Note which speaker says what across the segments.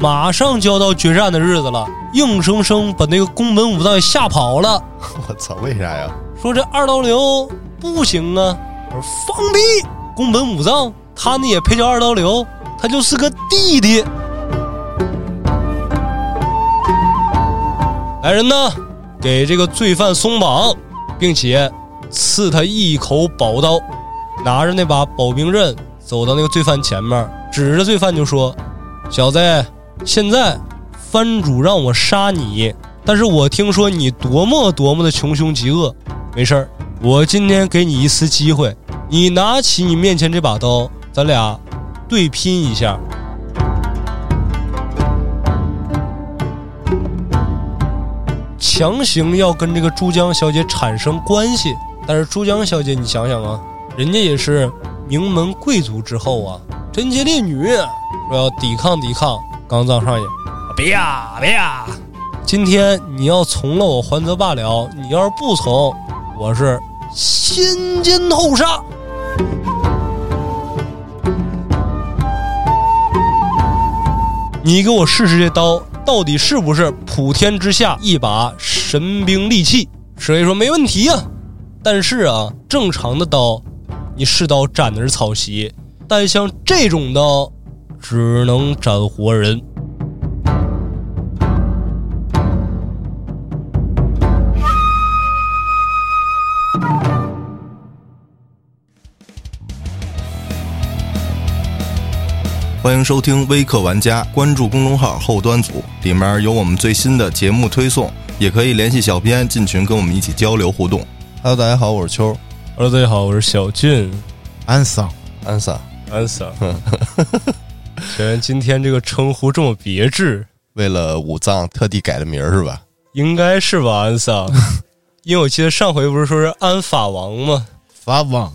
Speaker 1: 马上就要到决战的日子了，硬生生把那个宫本武藏给吓跑了。
Speaker 2: 我操，为啥呀？
Speaker 1: 说这二刀流不行啊！我说放屁！宫本武藏他呢也配叫二刀流？他就是个弟弟。来人呐，给这个罪犯松绑，并且赐他一口宝刀。拿着那把保兵刃，走到那个罪犯前面，指着罪犯就说：“小子，现在藩主让我杀你，但是我听说你多么多么的穷凶极恶。没事儿，我今天给你一次机会，你拿起你面前这把刀，咱俩对拼一下。”强行要跟这个珠江小姐产生关系，但是珠江小姐，你想想啊，人家也是名门贵族之后啊，贞洁烈女，说要抵抗抵抗。刚藏上也，别呀别呀，今天你要从了我还则罢了，你要是不从，我是先奸后杀。你给我试试这刀。到底是不是普天之下一把神兵利器？石黑说没问题呀，但是啊，正常的刀，你试刀斩的是草席，但像这种刀，只能斩活人。
Speaker 2: 欢迎收听微客玩家，关注公众号后端组，里面有我们最新的节目推送，也可以联系小编进群跟我们一起交流互动。Hello，大家好，我是秋。
Speaker 1: Hello，大家好，我是小俊。
Speaker 3: 安桑，
Speaker 2: 安桑，
Speaker 1: 安桑。虽然今天这个称呼这么别致，
Speaker 2: 为了武藏特地改的名儿是吧？
Speaker 1: 应该是吧，安桑。因为我记得上回不是说是安法王吗？
Speaker 3: 法王，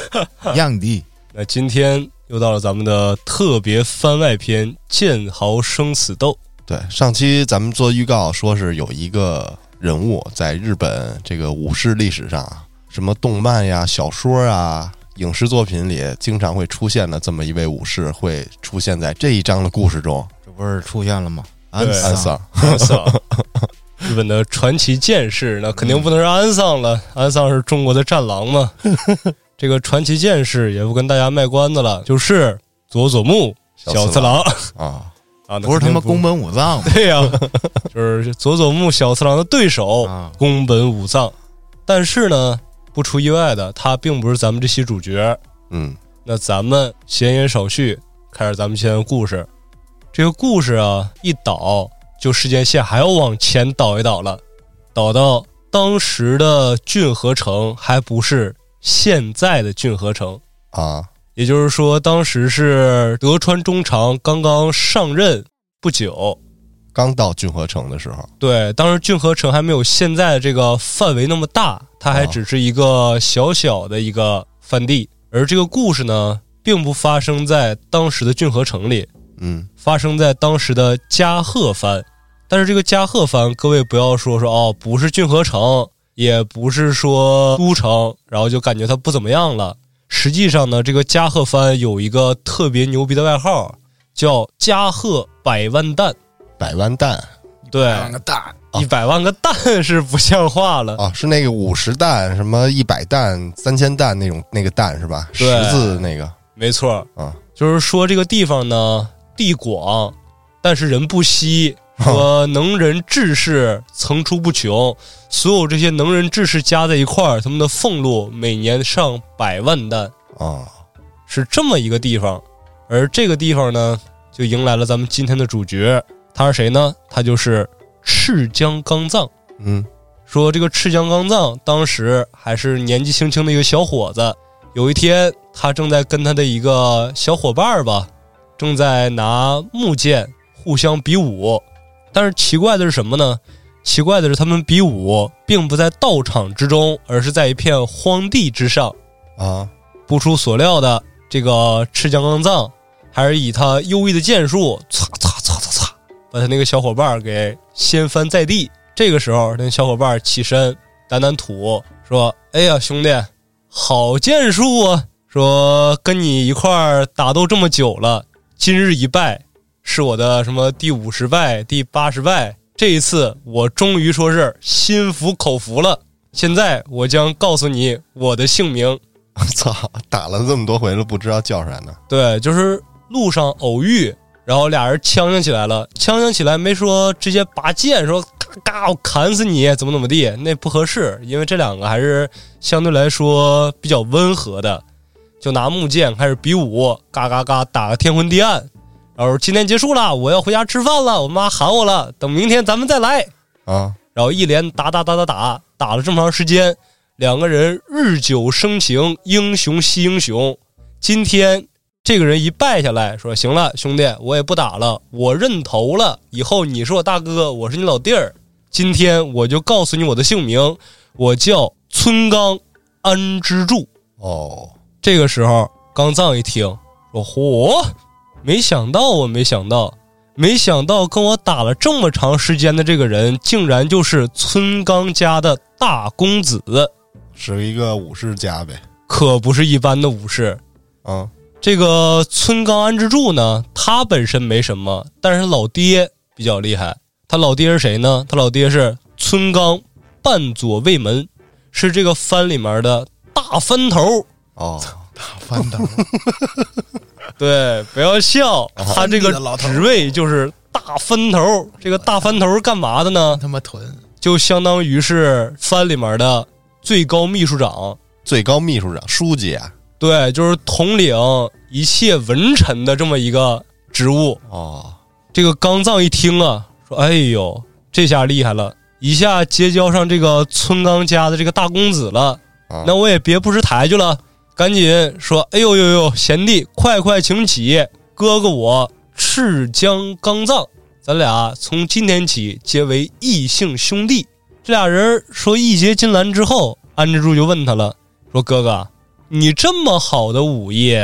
Speaker 3: 样帝。
Speaker 1: 那今天。又到了咱们的特别番外篇《剑豪生死斗》。
Speaker 2: 对，上期咱们做预告说是有一个人物在日本这个武士历史上，什么动漫呀、小说啊、影视作品里经常会出现的这么一位武士，会出现在这一章的故事中。
Speaker 3: 这不是出现了吗？
Speaker 1: 安
Speaker 2: 桑，
Speaker 1: 安桑，日本的传奇剑士，那肯定不能是安桑了。安桑是中国的战狼嘛。这个传奇剑士也不跟大家卖关子了，就是佐佐木小次郎
Speaker 2: 啊
Speaker 1: 啊，
Speaker 3: 不是他妈宫本武藏
Speaker 1: 对呀，就是佐佐木小次郎的对手宫本武藏。但是呢，不出意外的，他并不是咱们这期主角。
Speaker 2: 嗯，
Speaker 1: 那咱们闲言少叙，开始咱们今天的故事。这个故事啊，一倒就时间线还要往前倒一倒了，倒到当时的骏河城还不是。现在的骏河城
Speaker 2: 啊，
Speaker 1: 也就是说，当时是德川中长刚刚上任不久，
Speaker 2: 刚到骏河城的时候。
Speaker 1: 对，当时骏河城还没有现在这个范围那么大，它还只是一个小小的一个藩地。而这个故事呢，并不发生在当时的骏河城里，
Speaker 2: 嗯，
Speaker 1: 发生在当时的加贺藩。但是这个加贺藩，各位不要说说哦，不是骏河城。也不是说都城，然后就感觉它不怎么样了。实际上呢，这个加贺藩有一个特别牛逼的外号，叫加贺百万蛋。
Speaker 2: 百万蛋，
Speaker 1: 对，
Speaker 3: 百万个蛋，
Speaker 1: 一百万个蛋 是不像话了
Speaker 2: 啊！是那个五十蛋，什么一百蛋、三千蛋那种那个蛋是吧？十字那个，
Speaker 1: 没错
Speaker 2: 啊。
Speaker 1: 就是说这个地方呢，地广，但是人不稀。说能人志士层出不穷，所有这些能人志士加在一块儿，他们的俸禄每年上百万担
Speaker 2: 啊，
Speaker 1: 是这么一个地方。而这个地方呢，就迎来了咱们今天的主角，他是谁呢？他就是赤江刚藏。
Speaker 2: 嗯，
Speaker 1: 说这个赤江刚藏当时还是年纪轻轻的一个小伙子，有一天他正在跟他的一个小伙伴吧，正在拿木剑互相比武。但是奇怪的是什么呢？奇怪的是，他们比武并不在道场之中，而是在一片荒地之上。
Speaker 2: 啊！
Speaker 1: 不出所料的，这个赤江刚藏还是以他优异的剑术，擦擦擦擦擦，把他那个小伙伴给掀翻在地。这个时候，那小伙伴起身掸掸土，说：“哎呀，兄弟，好剑术啊！说跟你一块儿打斗这么久了，今日一败。”是我的什么第五十败、第八十败。这一次我终于说是心服口服了。现在我将告诉你我的姓名。
Speaker 2: 我操，打了这么多回了，不知道叫啥呢？
Speaker 1: 对，就是路上偶遇，然后俩人呛呛起来了。呛呛起来没说直接拔剑，说嘎嘎我砍死你，怎么怎么地，那不合适，因为这两个还是相对来说比较温和的，就拿木剑开始比武，嘎嘎嘎打个天昏地暗。然后今天结束了，我要回家吃饭了，我妈喊我了，等明天咱们再来。
Speaker 2: 啊，
Speaker 1: 然后一连打打打打打，打了这么长时间，两个人日久生情，英雄惜英雄。今天这个人一败下来，说：“行了，兄弟，我也不打了，我认头了。以后你是我大哥，我是你老弟儿。今天我就告诉你我的姓名，我叫村刚安之助。
Speaker 2: 哦，
Speaker 1: 这个时候，刚藏一听，说：“嚯，没想到我，没想到，没想到跟我打了这么长时间的这个人，竟然就是村刚家的大公子，
Speaker 2: 是一个武士家呗。
Speaker 1: 可不是一般的武士。
Speaker 2: 啊，
Speaker 1: 这个村刚安之助呢，他本身没什么，但是老爹比较厉害。他老爹是谁呢？他老爹是村刚半左卫门，是这个番里面的大番头。
Speaker 2: 哦，
Speaker 3: 大翻斗，
Speaker 1: 对，不要笑，他这个职位就是大分头。这个大分头是干嘛的呢？
Speaker 3: 他妈囤，
Speaker 1: 就相当于是番里面的最高秘书长。
Speaker 2: 最高秘书长、书记啊。
Speaker 1: 对，就是统领一切文臣的这么一个职务。
Speaker 2: 啊，
Speaker 1: 这个刚藏一听啊，说：“哎呦，这下厉害了，一下结交上这个村刚家的这个大公子了。
Speaker 2: 啊
Speaker 1: 那我也别不识抬举了，赶紧说：‘哎呦呦呦，贤弟，快快请起，哥哥我赤江刚藏，咱俩从今天起结为异姓兄弟。’这俩人说义结金兰之后，安之助就问他了，说：‘哥哥，你这么好的武艺，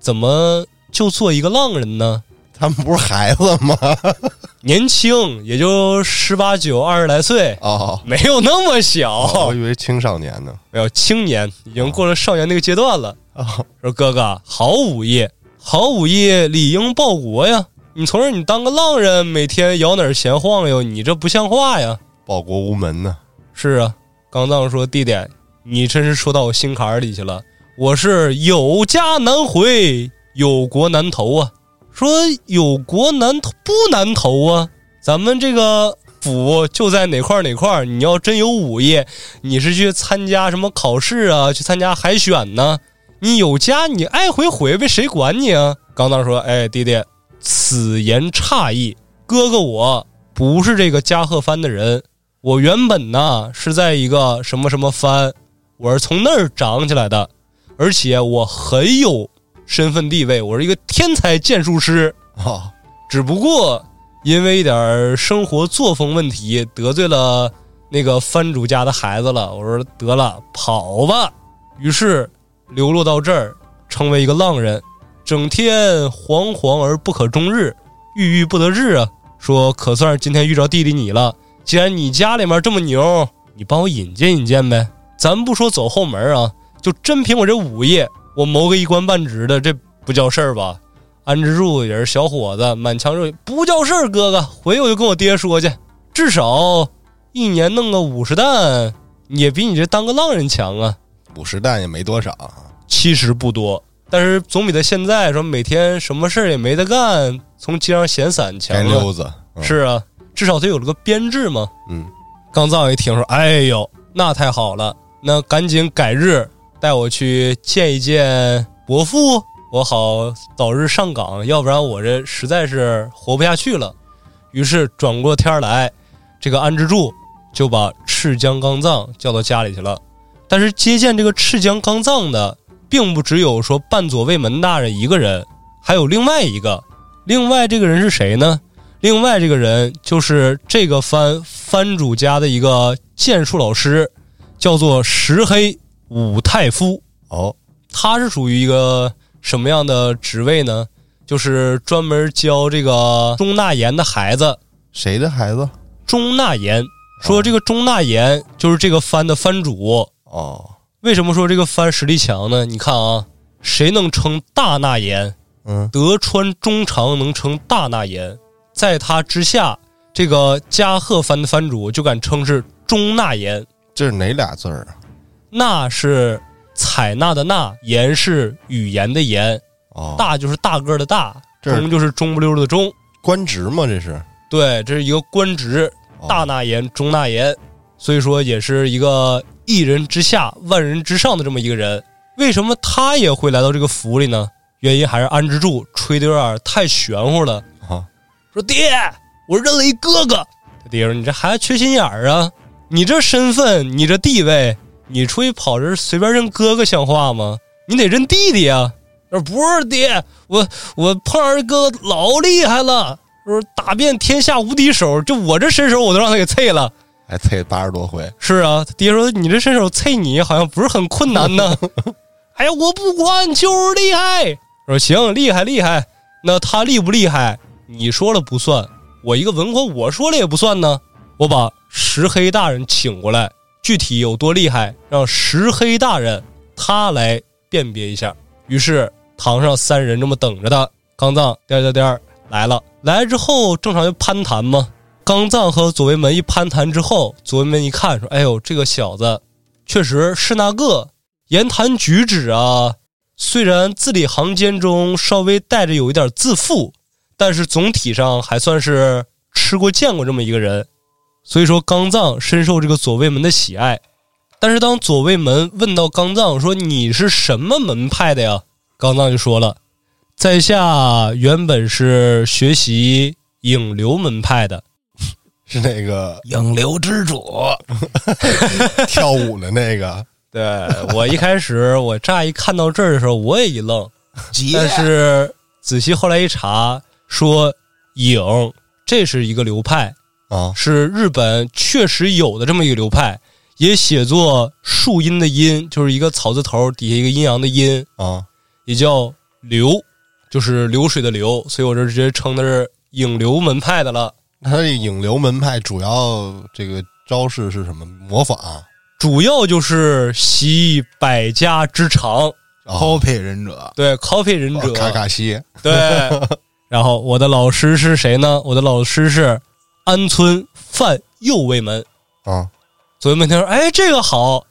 Speaker 1: 怎么就做一个浪人呢？’
Speaker 2: 他们不是孩子吗？
Speaker 1: 年轻，也就十八九、二十来岁，
Speaker 2: 哦，
Speaker 1: 没有那么小，
Speaker 2: 我以为青少年呢。
Speaker 1: 没有青年，已经过了少年那个阶段了。
Speaker 2: 哦，
Speaker 1: 说哥哥，好武艺，好武艺，理应报国呀！你从这你当个浪人，每天摇哪儿闲晃悠，你这不像话呀！
Speaker 2: 报国无门呢。
Speaker 1: 是啊，刚藏说弟弟，你真是说到我心坎儿里去了。我是有家难回，有国难投啊。说有国难投不难投啊？咱们这个府就在哪块儿哪块儿。你要真有武艺，你是去参加什么考试啊？去参加海选呢？你有家，你爱回回呗，谁管你啊？刚藏说：“哎，弟弟，此言差矣。哥哥我不是这个加贺藩的人，我原本呢是在一个什么什么藩，我是从那儿长起来的，而且我很有身份地位，我是一个天才剑术师。
Speaker 2: 啊，
Speaker 1: 只不过因为一点儿生活作风问题得罪了那个藩主家的孩子了。我说得了，跑吧。于是流落到这儿，成为一个浪人，整天惶惶而不可终日，郁郁不得志啊。说可算是今天遇着弟弟你了。既然你家里面这么牛，你帮我引荐引荐呗。咱不说走后门啊，就真凭我这武艺，我谋个一官半职的，这不叫事儿吧？安之助也是小伙子，满腔热血，不叫事儿。哥哥，回去我就跟我爹说去，至少一年弄个五十担，也比你这当个浪人强啊。
Speaker 2: 五十担也没多少。
Speaker 1: 其实不多，但是总比他现在说每天什么事儿也没得干，从街上闲散强。
Speaker 2: 溜子。嗯
Speaker 1: 是啊，至少他有了个编制嘛。
Speaker 2: 嗯，
Speaker 1: 刚藏一听说，哎呦，那太好了，那赶紧改日带我去见一见伯父，我好早日上岗，要不然我这实在是活不下去了。于是转过天来，这个安之助就把赤江刚藏叫到家里去了。但是接见这个赤江刚藏的，并不只有说半左卫门大人一个人，还有另外一个。另外这个人是谁呢？另外这个人就是这个番番主家的一个剑术老师，叫做石黑武太夫。
Speaker 2: 哦，
Speaker 1: 他是属于一个什么样的职位呢？就是专门教这个钟纳言的孩子。
Speaker 2: 谁的孩子？
Speaker 1: 钟纳言说，这个钟纳言就是这个藩的藩主。
Speaker 2: 哦，
Speaker 1: 为什么说这个藩实力强呢？你看啊，谁能称大纳言？
Speaker 2: 嗯
Speaker 1: 德川中长能称大纳言，在他之下，这个加贺藩的藩主就敢称是中纳言。
Speaker 2: 这是哪俩字儿啊？
Speaker 1: 纳是采纳的纳，言是语言的言，
Speaker 2: 哦，
Speaker 1: 大就是大个儿的大，中就是中不溜儿的中。
Speaker 2: 官职吗？这是
Speaker 1: 对，这是一个官职，
Speaker 2: 哦
Speaker 1: 大纳言、中纳言，所以说也是一个一人之下、万人之上的这么一个人。为什么他也会来到这个府里呢？原因还是安之助吹的有点太玄乎了。
Speaker 2: 啊，
Speaker 1: 说爹，我认了一哥哥。他爹说：“你这孩子缺心眼儿啊！你这身份，你这地位，你出去跑这随便认哥哥像话吗？你得认弟弟啊。”说：“不是爹，我我碰上一个老厉害了，说打遍天下无敌手，就我这身手我都让他给啐了。
Speaker 2: 还啐八十多回，
Speaker 1: 是啊，他爹说你这身手啐你好像不是很困难呢。哎呀，我不管，就是厉害。我说行，厉害厉害。那他厉不厉害？你说了不算，我一个文官我说了也不算呢。我把石黑大人请过来，具体有多厉害，让石黑大人他来辨别一下。于是堂上三人这么等着他，刚藏颠颠颠来了。来之后正常就攀谈嘛。刚藏和左卫门一攀谈之后，左卫门一看说：“哎呦，这个小子确实是那个言谈举止啊，虽然字里行间中稍微带着有一点自负，但是总体上还算是吃过见过这么一个人。所以说，刚藏深受这个左卫门的喜爱。但是当左卫门问到刚藏说：“你是什么门派的呀？”刚藏就说了：“在下原本是学习影流门派的。”
Speaker 2: 是那个
Speaker 3: 影流之主，
Speaker 2: 跳舞的那个，
Speaker 1: 对我一开始我乍一看到这儿的时候，我也一愣，但是仔细后来一查，说影这是一个流派，
Speaker 2: 啊。
Speaker 1: 是日本确实有的这么一个流派，也写作树阴的阴，就是一个草字头底下一个阴阳的阴，
Speaker 2: 啊。
Speaker 1: 也叫流，就是流水的流，所以我这直接称的是影流门派的了。
Speaker 2: 他这影流门派主要这个招式是什么？模仿？
Speaker 1: 主要就是习百家之长，
Speaker 2: 啊。
Speaker 3: copy 忍者，
Speaker 1: 对 copy 忍者，
Speaker 2: 哦卡卡西。
Speaker 1: 对，然后我的老师是谁呢？我的老师是安村范右卫门。
Speaker 2: 啊
Speaker 1: 左卫门听说，哎，这个好，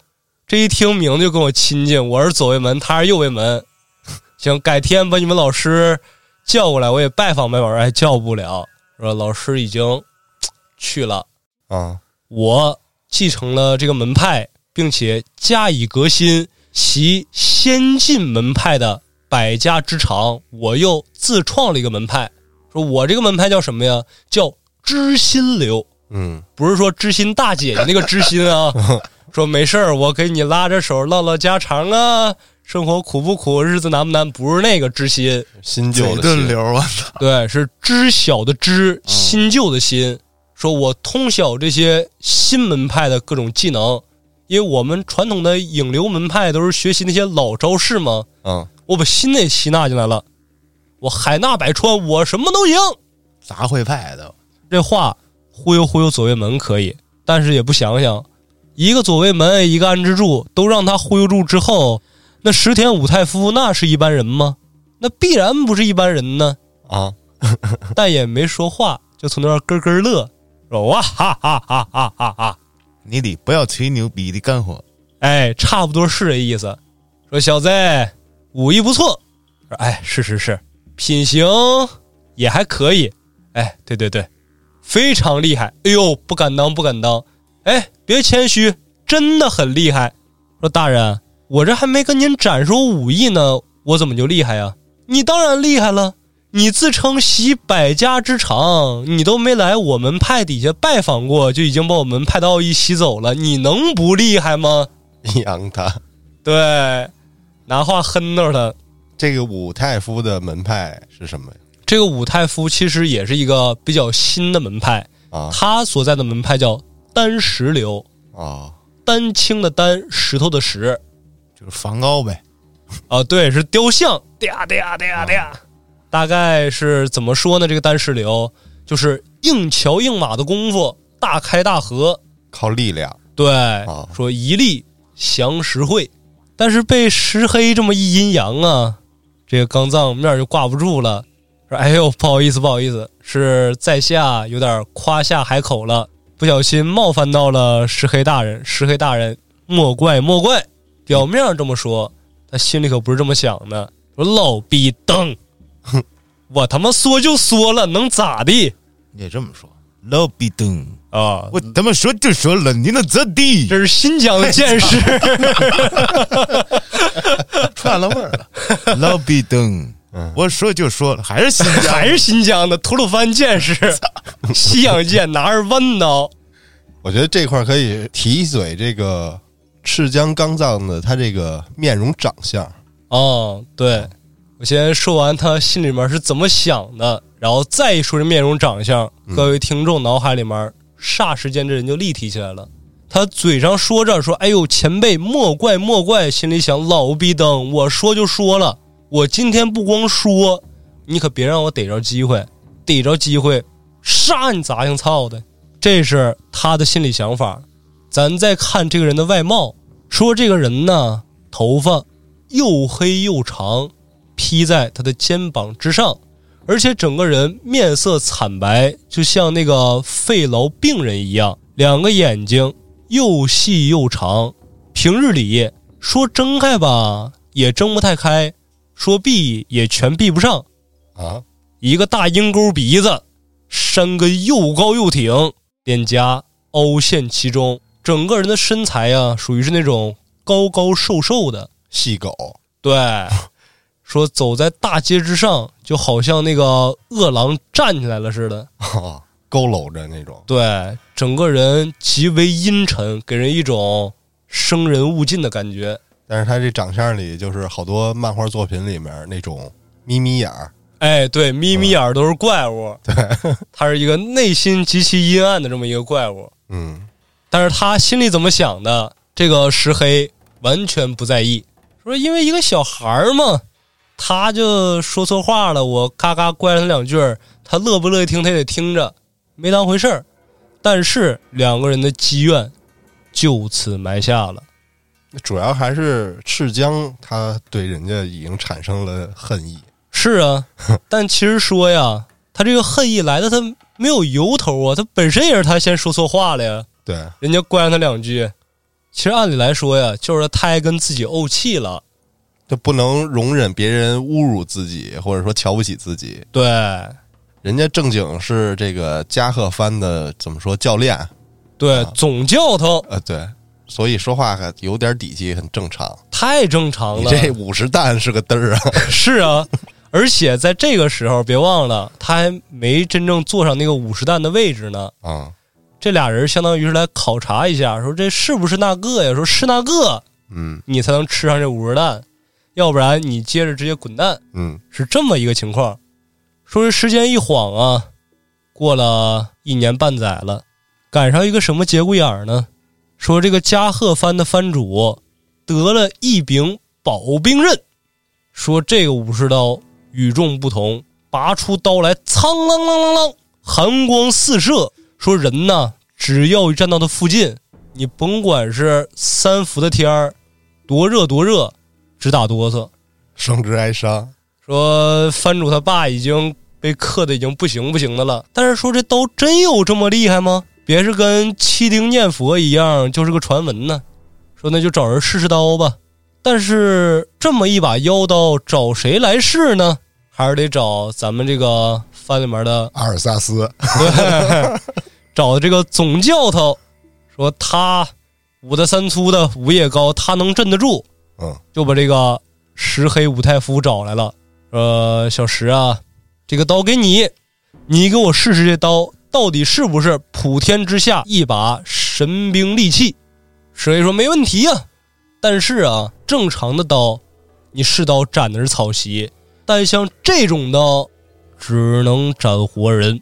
Speaker 1: 这一听名字就跟我亲近。我是左卫门，他是右卫门。行，改天把你们老师叫过来，我也拜访拜访。哎，叫不了，说老师已经去了。
Speaker 2: 啊
Speaker 1: 我继承了这个门派，并且加以革新，其先进门派的百家之长，我又自创了一个门派。说我这个门派叫什么呀？叫知心流，
Speaker 2: 嗯
Speaker 1: 不是说知心大姐姐那个知心啊。说没事儿，我给你拉着手唠唠家常啊，生活苦不苦，日子难不难？不是那个知心，
Speaker 2: 新旧的
Speaker 3: 流！
Speaker 1: 对，是知晓的知，新旧的新。说我通晓这些新门派的各种技能，因为我们传统的影流门派都是学习那些老招式嘛，
Speaker 2: 嗯
Speaker 1: 我把新的也吸纳进来了，我海纳百川，我什么都行。
Speaker 3: 杂烩派的，
Speaker 1: 这话忽悠忽悠左卫门可以，但是也不想想，一个左卫门，一个安之助，都让他忽悠住之后，那石田武太夫那是一般人吗？那必然不是一般人呢。
Speaker 2: 啊
Speaker 1: 但也没说话，就从那儿咯咯乐，说哇哈哈哈哈哈哈！
Speaker 3: 你得不要吹牛逼的干活。
Speaker 1: 哎，差不多是这意思。说小子武艺不错，说哎是是是，品行也还可以。哎，对对对，非常厉害。哎呦，不敢当不敢当。哎，别谦虚，真的很厉害。说大人，我这还没跟您展示武艺呢，我怎么就厉害呀？你当然厉害了。你自称习百家之长，你都没来我们派底下拜访过，就已经把我们派的奥义吸走了，你能不厉害吗？
Speaker 2: 养他。
Speaker 1: 对，拿话哼着他。
Speaker 2: 这个武太夫的门派是什么呀？
Speaker 1: 这个武太夫其实也是一个比较新的门派，
Speaker 2: 啊。
Speaker 1: 他所在的门派叫丹石流，
Speaker 2: 啊。
Speaker 1: 丹青的丹，石头的石，
Speaker 3: 就是梵高呗，
Speaker 1: 啊，对，是雕像，嗲嗲嗲嗲，大概是怎么说呢？这个丹石流就是硬桥硬马的功夫，大开大合，
Speaker 2: 靠力量。
Speaker 1: 对，
Speaker 2: 啊。
Speaker 1: 说一力降十会，但是被石黑这么一阴阳啊，这个刚藏面就挂不住了，说：“哎呦，不好意思，不好意思，是在下有点夸下海口了，不小心冒犯到了石黑大人。石黑大人，莫怪莫怪。”表面上这么说，他心里可不是这么想的。说：“老逼灯，我他妈说就说了，能咋地
Speaker 3: 你也这么说，老逼登，
Speaker 1: 啊？
Speaker 3: 我他妈说就说了，你能咋地？
Speaker 1: 这是新疆的见识。
Speaker 3: 串了味儿了，老逼灯。我说就说了，还是新疆，
Speaker 1: 还是新疆的 吐鲁番剑士，西洋剑拿着弯刀，
Speaker 2: 我觉得这块儿可以提一嘴这个赤江刚藏的他这个面容长相。
Speaker 1: 哦，对，我先说完他心里面是怎么想的，然后再一说这面容长相，各位听众脑海里面霎时间这人就立体起来了。他嘴上说着说：“哎呦，前辈莫怪莫怪。”心里想：“老逼灯，我说就说了，我今天不光说，你可别让我逮着机会，逮着机会杀你杂姓操的。”这是他的心理想法。咱再看这个人的外貌，说这个人呢，头发又黑又长，披在他的肩膀之上，而且整个人面色惨白，就像那个肺痨病人一样。两个眼睛又细又长，平日里说睁开吧也睁不太开，说闭也全闭不上。
Speaker 2: 啊，
Speaker 1: 一个大鹰钩鼻子，山根又高又挺，脸颊凹陷其中，整个人的身材啊，属于是那种高高瘦瘦的。
Speaker 2: 细狗，
Speaker 1: 对，说走在大街之上，就好像那个饿狼站起来了似的。
Speaker 2: 啊，佝偻着那种。
Speaker 1: 对，整个人极为阴沉，给人一种生人勿近的感觉。
Speaker 2: 但是他这长相里，就是好多漫画作品里面那种眯眯眼儿，
Speaker 1: 哎，对，眯眯眼儿都是怪物。对，他是一个内心极其阴暗的这么一个怪物。
Speaker 2: 嗯，
Speaker 1: 但是他心里怎么想的，这个石黑完全不在意。说因为一个小孩儿嘛，他就说错话了，我嘎嘎怪了他两句儿，他乐不乐意听他也得听着，没当回事儿。但是两个人的积怨就此埋下了。
Speaker 2: 主要还是赤江，他对人家已经产生了恨意。
Speaker 1: 是啊，但其实说呀，他这个恨意来的他没有由头啊，他本身也是他先说错话了呀，
Speaker 2: 对，
Speaker 1: 人家乖了他两句。其实按理来说呀，就是他太跟自己怄气了。
Speaker 2: 就不能容忍别人侮辱自己，或者说瞧不起自己。
Speaker 1: 对，
Speaker 2: 人家正经是这个加贺藩的怎么说教练？
Speaker 1: 对，总教头
Speaker 2: 呃，对，所以说话还有点底气，很正常。
Speaker 1: 太正常了。
Speaker 2: 你这五十担是个嘚儿啊！
Speaker 1: 是啊，而且在这个时候，别忘了他还没真正坐上那个五十担的位置呢。
Speaker 2: 啊，
Speaker 1: 这俩人相当于是来考察一下，说这是不是那个呀？说是那个，
Speaker 2: 嗯
Speaker 1: 你才能吃上这五十担，要不然你接着直接滚蛋。
Speaker 2: 嗯，
Speaker 1: 是这么一个情况。说这时间一晃啊，过了一年半载了，赶上一个什么节骨眼儿呢？说这个加贺藩的藩主得了一柄宝兵刃，说这个武士刀与众不同，拔出刀来，苍啷啷啷啷，寒光四射。说人呐，只要一站到他附近，你甭管是三伏的天儿，多热多热，直打哆嗦。
Speaker 2: 生之哀伤。
Speaker 1: 说藩主他爸已经被克的已经不行不行的了，但是说这刀真有这么厉害吗？别是跟七丁念佛一样，就是个传闻呢。说那就找人试试刀吧。但是这么一把妖刀，找谁来试呢？还是得找咱们这个番里面的
Speaker 2: 阿尔萨斯，
Speaker 1: 对，找这个总教头，说他五大三粗的，武艺也高，他能镇得住。
Speaker 2: 嗯，
Speaker 1: 就把这个石黑武太夫找来了。呃，小石啊，这个刀给你，你给我试试这刀到底是不是普天之下一把神兵利器。石黑说没问题呀、但是啊，正常的刀，你试刀斩的是草席，但像这种刀，只能斩活人，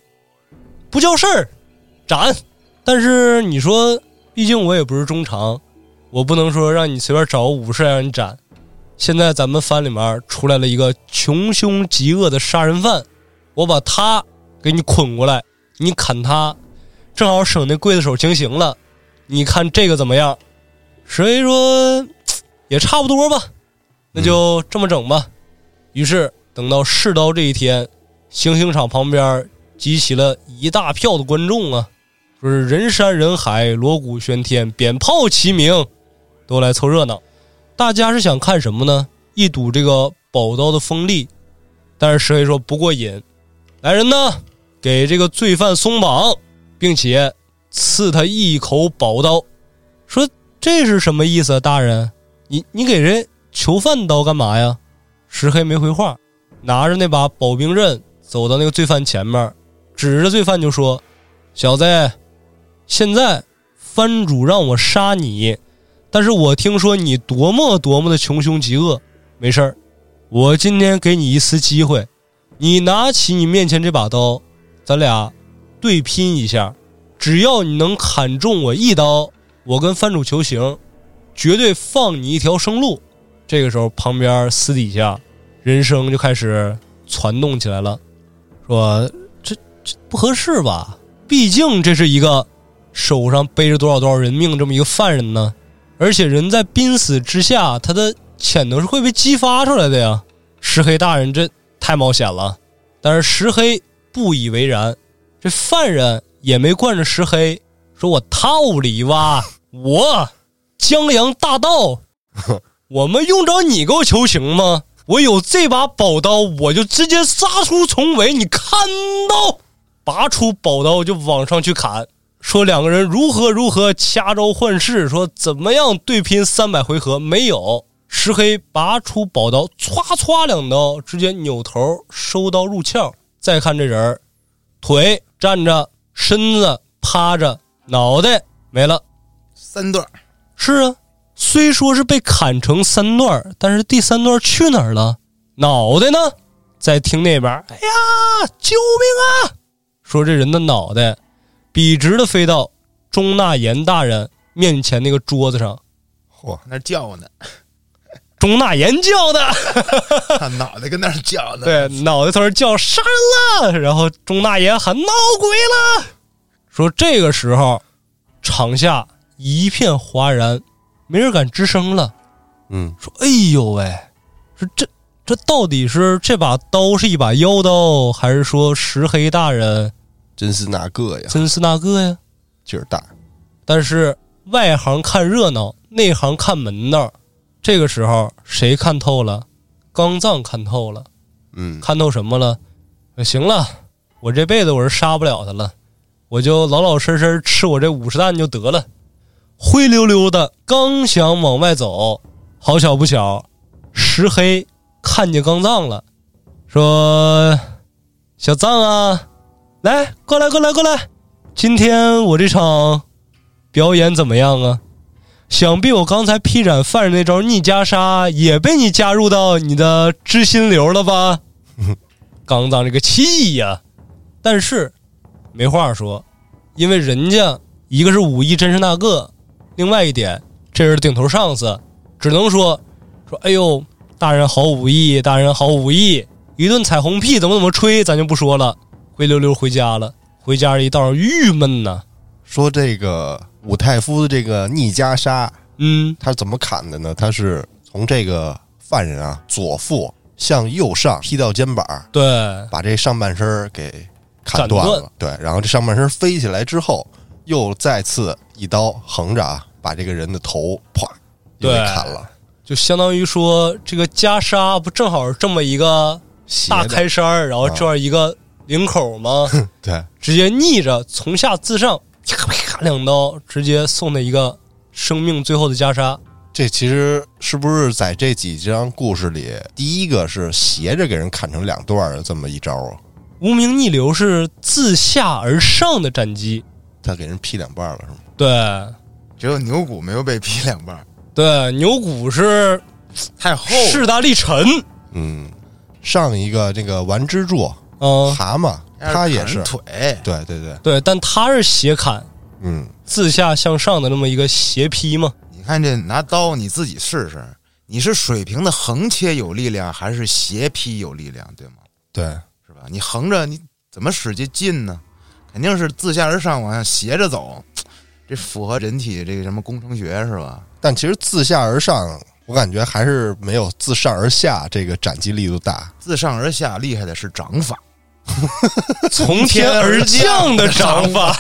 Speaker 1: 不叫事儿，斩。但是你说，毕竟我也不是中长，我不能说让你随便找个武士来让你斩。现在咱们藩里面出来了一个穷凶极恶的杀人犯，我把他给你捆过来，你砍他，正好省那刽子手行刑了。你看这个怎么样？石黑说，也差不多吧，那就这么整吧。于是等到试刀这一天，行刑场旁边集齐了一大票的观众啊，说是人山人海，锣鼓喧天，鞭炮齐鸣，都来凑热闹。大家是想看什么呢？一睹这个宝刀的锋利。但是石黑说不过瘾，来人呢，给这个罪犯松绑，并且赐他一口宝刀。说这是什么意思啊，大人？你你给人囚犯刀干嘛呀？石黑没回话，拿着那把保兵刃走到那个罪犯前面，指着罪犯就说：“小子，现在藩主让我杀你，但是我听说你多么多么的穷凶极恶。没事儿，我今天给你一次机会，你拿起你面前这把刀，咱俩对拼一下。只要你能砍中我一刀，我跟番主求情，绝对放你一条生路。”这个时候，旁边私底下人声就开始攒动起来了，说：“这这不合适吧？毕竟这是一个手上背着多少多少人命这么一个犯人呢，而且人在濒死之下，他的潜能是会被激发出来的呀。”石黑大人，这太冒险了。但是石黑不以为然，这犯人也没惯着石黑，说我套理吧，我江洋大盗。我们用着你给我求情吗？我有这把宝刀，我就直接杀出重围。你看到，拔出宝刀就往上去砍。说两个人如何如何掐招换式，说怎么样对拼三百回合没有。石黑拔出宝刀，歘歘两刀，直接扭头收刀入鞘。再看这人，腿站着，身子趴着，脑袋没了，
Speaker 3: 三段。
Speaker 1: 是啊。虽说是被砍成三段，但是第三段去哪儿了？脑袋呢？在厅那边，哎呀，救命啊！说这人的脑袋笔直的飞到钟纳言大人面前那个桌子上，
Speaker 3: 嚯，那叫呢？
Speaker 1: 钟纳言叫的，
Speaker 3: 脑袋跟那儿叫呢。
Speaker 1: 对，脑袋在那叫杀人了，然后钟纳言喊闹鬼了。说这个时候，场下一片哗然。没人敢吱声了，
Speaker 2: 嗯，
Speaker 1: 说：“哎呦喂，说这这到底是这把刀是一把妖刀，还是说石黑大人
Speaker 2: 真是那个呀？
Speaker 1: 真是那个呀？
Speaker 2: 劲儿大。
Speaker 1: 但是外行看热闹，内行看门道。这个时候谁看透了？刚藏看透了，
Speaker 2: 嗯，
Speaker 1: 看透什么了？行了，我这辈子我是杀不了他了，我就老老实实吃我这五十担就得了。”灰溜溜的，刚想往外走，好巧不巧，石黑看见刚藏了，说：“小藏啊，来，过来，过来，过来，今天我这场表演怎么样啊？想必我刚才劈斩犯人那招逆袈裟也被你加入到你的知心流了吧？” 刚当这个气呀，但是没话说，因为人家一个是武艺真是那个。另外一点，这是顶头上司，只能说说，哎呦，大人好武艺，大人好武艺，一顿彩虹屁怎么怎么吹，咱就不说了，灰溜溜回家了。回家一道郁闷呐，
Speaker 2: 说这个武太夫的这个逆袈裟，
Speaker 1: 嗯，
Speaker 2: 他是怎么砍的呢？他是从这个犯人啊左腹向右上劈到肩膀，
Speaker 1: 对，
Speaker 2: 把这上半身给砍断了，对，然后这上半身飞起来之后，又再次一刀横着啊。把这个人的头啪又给砍了，
Speaker 1: 就相当于说这个袈裟不正好是这么一个大开衫然后这样一个领口吗？
Speaker 2: 对，
Speaker 1: 直接逆着从下自上啪啪两刀，直接送他一个生命最后的袈裟。
Speaker 2: 这其实是不是在这几章故事里，第一个是斜着给人砍成两段的这么一招啊？
Speaker 1: 无名逆流是自下而上的斩击，
Speaker 2: 他给人劈两半了是吗？
Speaker 1: 对。
Speaker 3: 只有牛骨没有被劈两半，
Speaker 1: 对，牛骨是
Speaker 3: 太厚，
Speaker 1: 势大力沉。
Speaker 2: 嗯，上一个这个丸之助，
Speaker 1: 嗯，
Speaker 2: 蛤蟆，他也是
Speaker 3: 腿，
Speaker 2: 对对对
Speaker 1: 对，但他是斜砍，
Speaker 2: 嗯，
Speaker 1: 自下向上的那么一个斜劈嘛。
Speaker 3: 你看这拿刀，你自己试试，你是水平的横切有力量，还是斜劈有力量，对吗？
Speaker 2: 对，
Speaker 3: 是吧？你横着你怎么使劲进呢？肯定是自下而上往下斜着走。这符合人体这个什么工程学是吧？
Speaker 2: 但其实自下而上我感觉还是没有自上而下这个斩击力度大。
Speaker 3: 自上而下厉害的是掌法，
Speaker 1: 从天而降的掌法。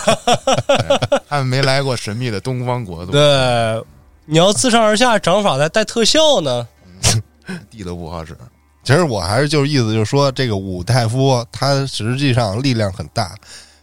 Speaker 3: 他们没来过神秘的东方国度，
Speaker 1: 对，你要自上而下掌法再带特效呢，
Speaker 3: 地都不好使。
Speaker 2: 其实我还是就是意思就是说，这个武太夫他实际上力量很大。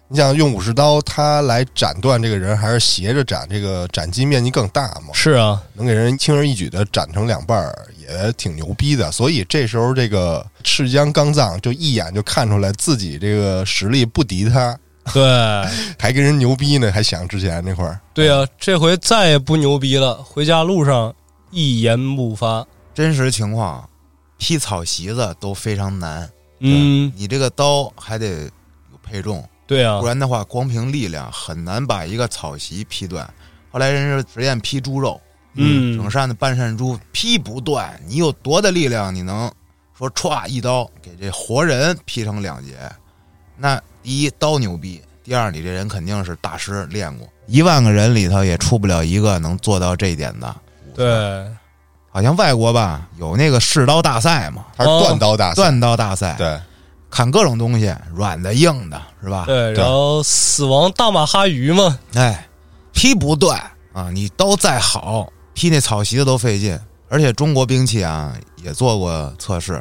Speaker 2: 你想用武士刀，他来斩断这个人，还是斜着斩，这个斩击面积更大嘛？
Speaker 1: 是啊，
Speaker 2: 能给人轻而易举的斩成两半儿，也挺牛逼的。所以这时候，这个赤江刚藏就一眼就看出来自己这个实力不敌他，
Speaker 1: 对
Speaker 2: 还跟人牛逼呢，还想之前那会儿。
Speaker 1: 对啊，这回再也不牛逼了，回家路上一言不发。
Speaker 3: 真实情况，劈草席子都非常难，
Speaker 1: 嗯，
Speaker 3: 你这个刀还得有配重，
Speaker 1: 对啊。
Speaker 3: 不，然的话，光凭力量很难把一个草席劈断。后来人是实验劈猪肉，
Speaker 1: 嗯。
Speaker 3: 整扇的半扇猪劈不断，你有多大力量，你能说歘一刀给这活人劈成两截？那第一刀牛逼，第二你这人肯定是大师练过，一万个人里头也出不了一个能做到这一点的。
Speaker 1: 对，
Speaker 3: 好像外国吧有那个试刀大赛嘛，
Speaker 2: 他是断刀大赛，
Speaker 3: 断刀大赛，
Speaker 2: 对，
Speaker 3: 砍各种东西，软的硬的，是吧？
Speaker 1: 对，然后死亡大马哈鱼嘛，
Speaker 3: 哎，劈不断啊！你刀再好，劈那草席子都费劲。而且中国兵器啊也做过测试，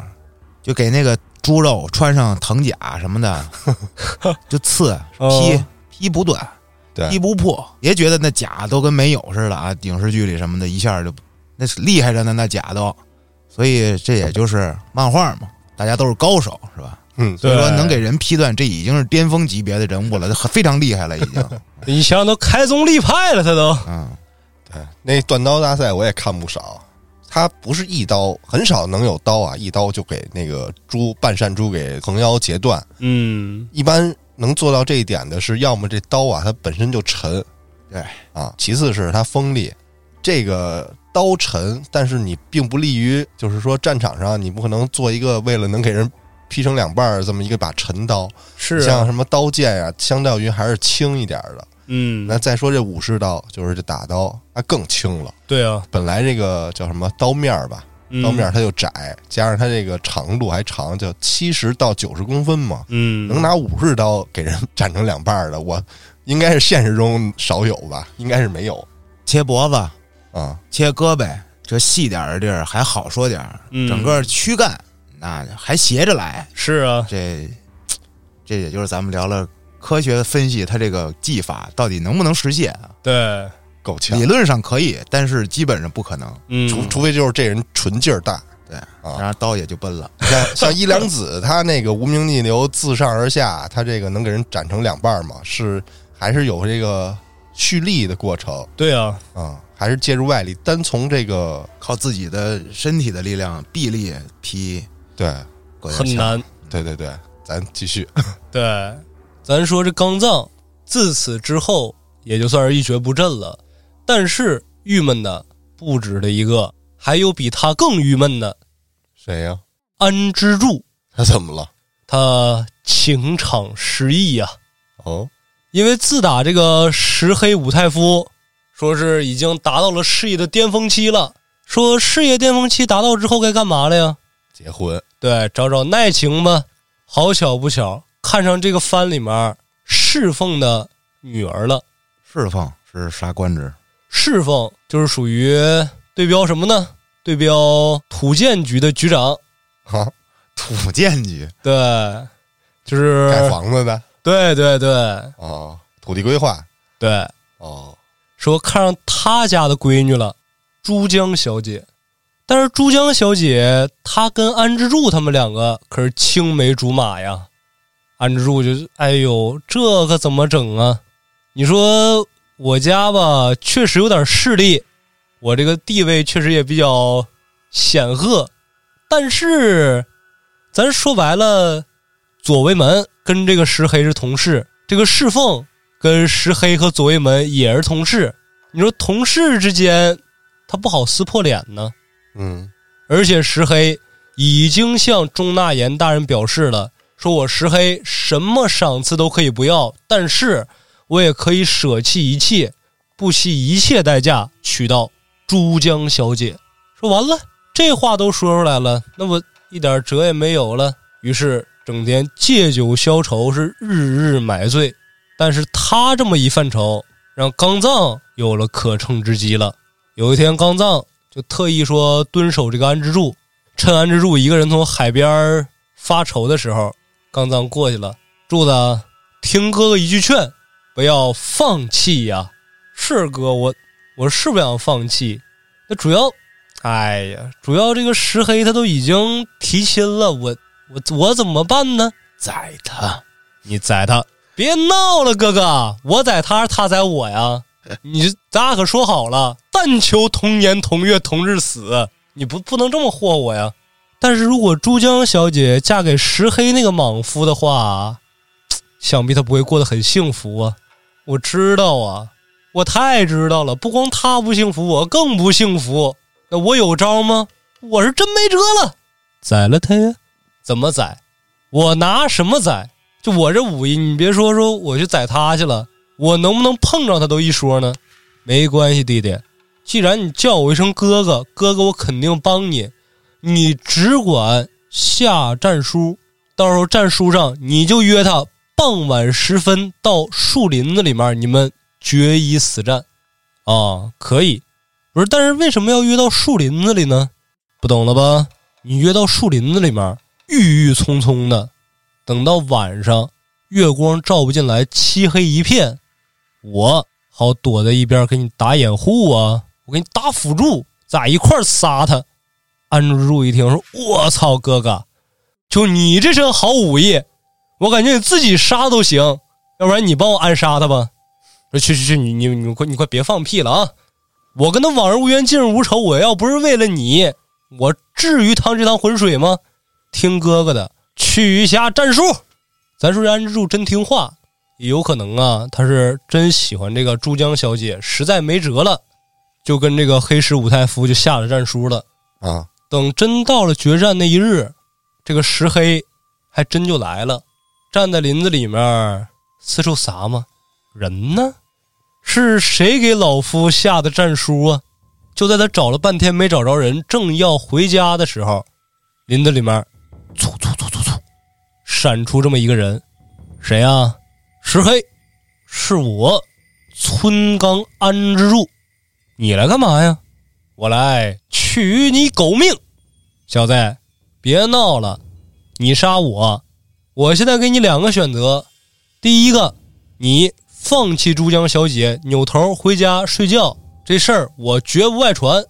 Speaker 3: 就给那个猪肉穿上藤甲什么的，就刺劈
Speaker 1: 哦
Speaker 3: 劈不断，
Speaker 2: 对
Speaker 3: 劈不破，别觉得那甲都跟没有似的啊！影视剧里什么的，一下就那是厉害着呢，那甲都。所以这也就是漫画嘛，大家都是高手，是吧？
Speaker 2: 嗯，
Speaker 3: 所以说能给人劈断，这已经是巅峰级别的人物了，很非常厉害了，已经。
Speaker 1: 你想想都开宗立派了，他都。
Speaker 3: 嗯，
Speaker 2: 对，那断刀大赛我也看不少。他不是一刀，很少能有刀啊，一刀就给那个猪半扇猪给横腰截断。
Speaker 1: 嗯，
Speaker 2: 一般能做到这一点的是，要么这刀啊它本身就沉，
Speaker 3: 对
Speaker 2: 啊，其次是它锋利。这个刀沉，但是你并不利于，就是说战场上你不可能做一个为了能给人劈成两半儿这么一个把沉刀，
Speaker 1: 是啊。
Speaker 2: 像什么刀剑呀、相较于还是轻一点儿的。
Speaker 1: 嗯，
Speaker 2: 那再说这武士刀，就是这打刀，那更轻了。
Speaker 1: 对啊，
Speaker 2: 本来这个叫什么刀面儿吧，
Speaker 1: 嗯。
Speaker 2: 刀面儿它就窄，加上它这个长度还长，叫七十到九十公分嘛，
Speaker 1: 嗯，
Speaker 2: 能拿武士刀给人斩成两半儿的，我应该是现实中少有吧，应该是没有。
Speaker 3: 切脖子、
Speaker 2: 啊。
Speaker 3: 切胳膊，这细点儿的地儿还好说点儿，
Speaker 1: 嗯。
Speaker 3: 整个躯干那还斜着来，
Speaker 1: 是啊，
Speaker 3: 这这也就是咱们聊了科学分析它这个技法到底能不能实现啊？
Speaker 1: 对，
Speaker 2: 够呛
Speaker 3: 理，论上可以，但是基本上不可能。
Speaker 1: 嗯，
Speaker 2: 除除非就是这人纯劲儿大。
Speaker 3: 对，
Speaker 2: 啊
Speaker 3: 然后刀也就奔了。
Speaker 2: 像像伊良子，他那个无名逆流自上而下，他这个能给人斩成两半儿嘛，是还是有这个蓄力的过程
Speaker 1: 对啊，
Speaker 2: 啊，还是借助外力，单从这个
Speaker 3: 靠自己的身体的力量臂力劈，
Speaker 2: 对。
Speaker 1: 很难。
Speaker 2: 对对对，咱继续。
Speaker 1: 对，咱说这刚藏自此之后也就算是一蹶不振了，但是郁闷的不止这一个，还有比他更郁闷的
Speaker 2: 谁呀、
Speaker 1: 安之助，
Speaker 2: 他怎么了？
Speaker 1: 他情场失意呀、
Speaker 2: 哦，
Speaker 1: 因为自打这个石黑武太夫说是已经达到了事业的巅峰期了，说事业巅峰期达到之后该干嘛了呀？
Speaker 2: 结婚
Speaker 1: 对，找找耐情吧。好巧不巧，看上这个番里面侍奉的女儿了。
Speaker 3: 侍奉是啥官职？
Speaker 1: 侍奉就是属于对标什么呢？对标土建局的局长。
Speaker 2: 啊，
Speaker 3: 土建局。
Speaker 1: 对，就是
Speaker 2: 盖房子的
Speaker 1: 对对对
Speaker 2: 哦，土地规划
Speaker 1: 对，
Speaker 2: 哦，
Speaker 1: 说看上他家的闺女了，珠江小姐。但是珠江小姐她跟安之助他们两个可是青梅竹马呀。安之助就哎呦，这可怎么整啊？你说我家吧，确实有点势力，我这个地位确实也比较显赫，但是咱说白了，左卫门跟这个石黑是同事，这个侍奉跟石黑和左卫门也是同事。你说同事之间，他不好撕破脸呢。
Speaker 2: 嗯，
Speaker 1: 而且石黑已经向钟纳言大人表示了，说我石黑什么赏赐都可以不要，但是我也可以舍弃一切，不惜一切代价娶到珠江小姐。说完了，这话都说出来了，那我一点辙也没有了。于是整天借酒消愁，是日日买醉。但是他这么一犯愁，让刚藏有了可乘之机了。有一天，刚藏就特意说蹲守这个安之助，趁安之助一个人从海边发愁的时候，刚藏过去了。柱子，听哥哥一句劝，不要放弃呀！是哥，我我是不想放弃。那主要，哎呀，主要这个石黑他都已经提亲了，我我我怎么办呢？
Speaker 3: 宰他！
Speaker 1: 你宰他！别闹了，哥哥，我宰他，他宰我呀！你咱俩可说好了，但求同年同月同日死，你不不能这么祸我呀！但是如果珠江小姐嫁给石黑那个莽夫的话，想必她不会过得很幸福啊！我知道啊，我太知道了。不光她不幸福，我更不幸福。那我有招吗？我是真没辙了，宰了他呀！怎么宰？我拿什么宰？就我这武艺，你别说说我去宰他去了，我能不能碰着他都一说呢？没关系，弟弟，既然你叫我一声哥哥，哥哥我肯定帮你。你只管下战书，到时候战书上你就约他傍晚时分到树林子里面，你们决一死战。啊，可以，不是？但是为什么要约到树林子里呢？不懂了吧？你约到树林子里面，郁郁葱葱的，等到晚上月光照不进来，漆黑一片，我好躲在一边给你打掩护啊，我给你打辅助，在一块杀他。安之助一听说：“我操，哥哥，就你这身好武艺，我感觉你自己杀都行，要不然你帮我暗杀他吧。”说：“去去去，你你你快你快别放屁了啊！我跟他往日无冤，近日无仇，我要不是为了你，我至于趟这趟浑水吗？听哥哥的，去下战书。咱说这安之助真听话，也有可能啊，他是真喜欢这个珠江小姐，实在没辙了，就跟这个黑石五太夫就下了战书了
Speaker 2: 啊。”
Speaker 1: 等真到了决战那一日，这个石黑还真就来了，站在林子里面四处撒嘛。人呢？是谁给老夫下的战书啊？就在他找了半天没找着人，正要回家的时候，林子里面，突突突突突，闪出这么一个人，谁呀？石黑，是我，村刚安之助，你来干嘛呀？我来取你狗命！小子，别闹了！你杀我，我现在给你两个选择：第一个，你放弃珠江小姐，扭头回家睡觉，这事儿我绝不外传；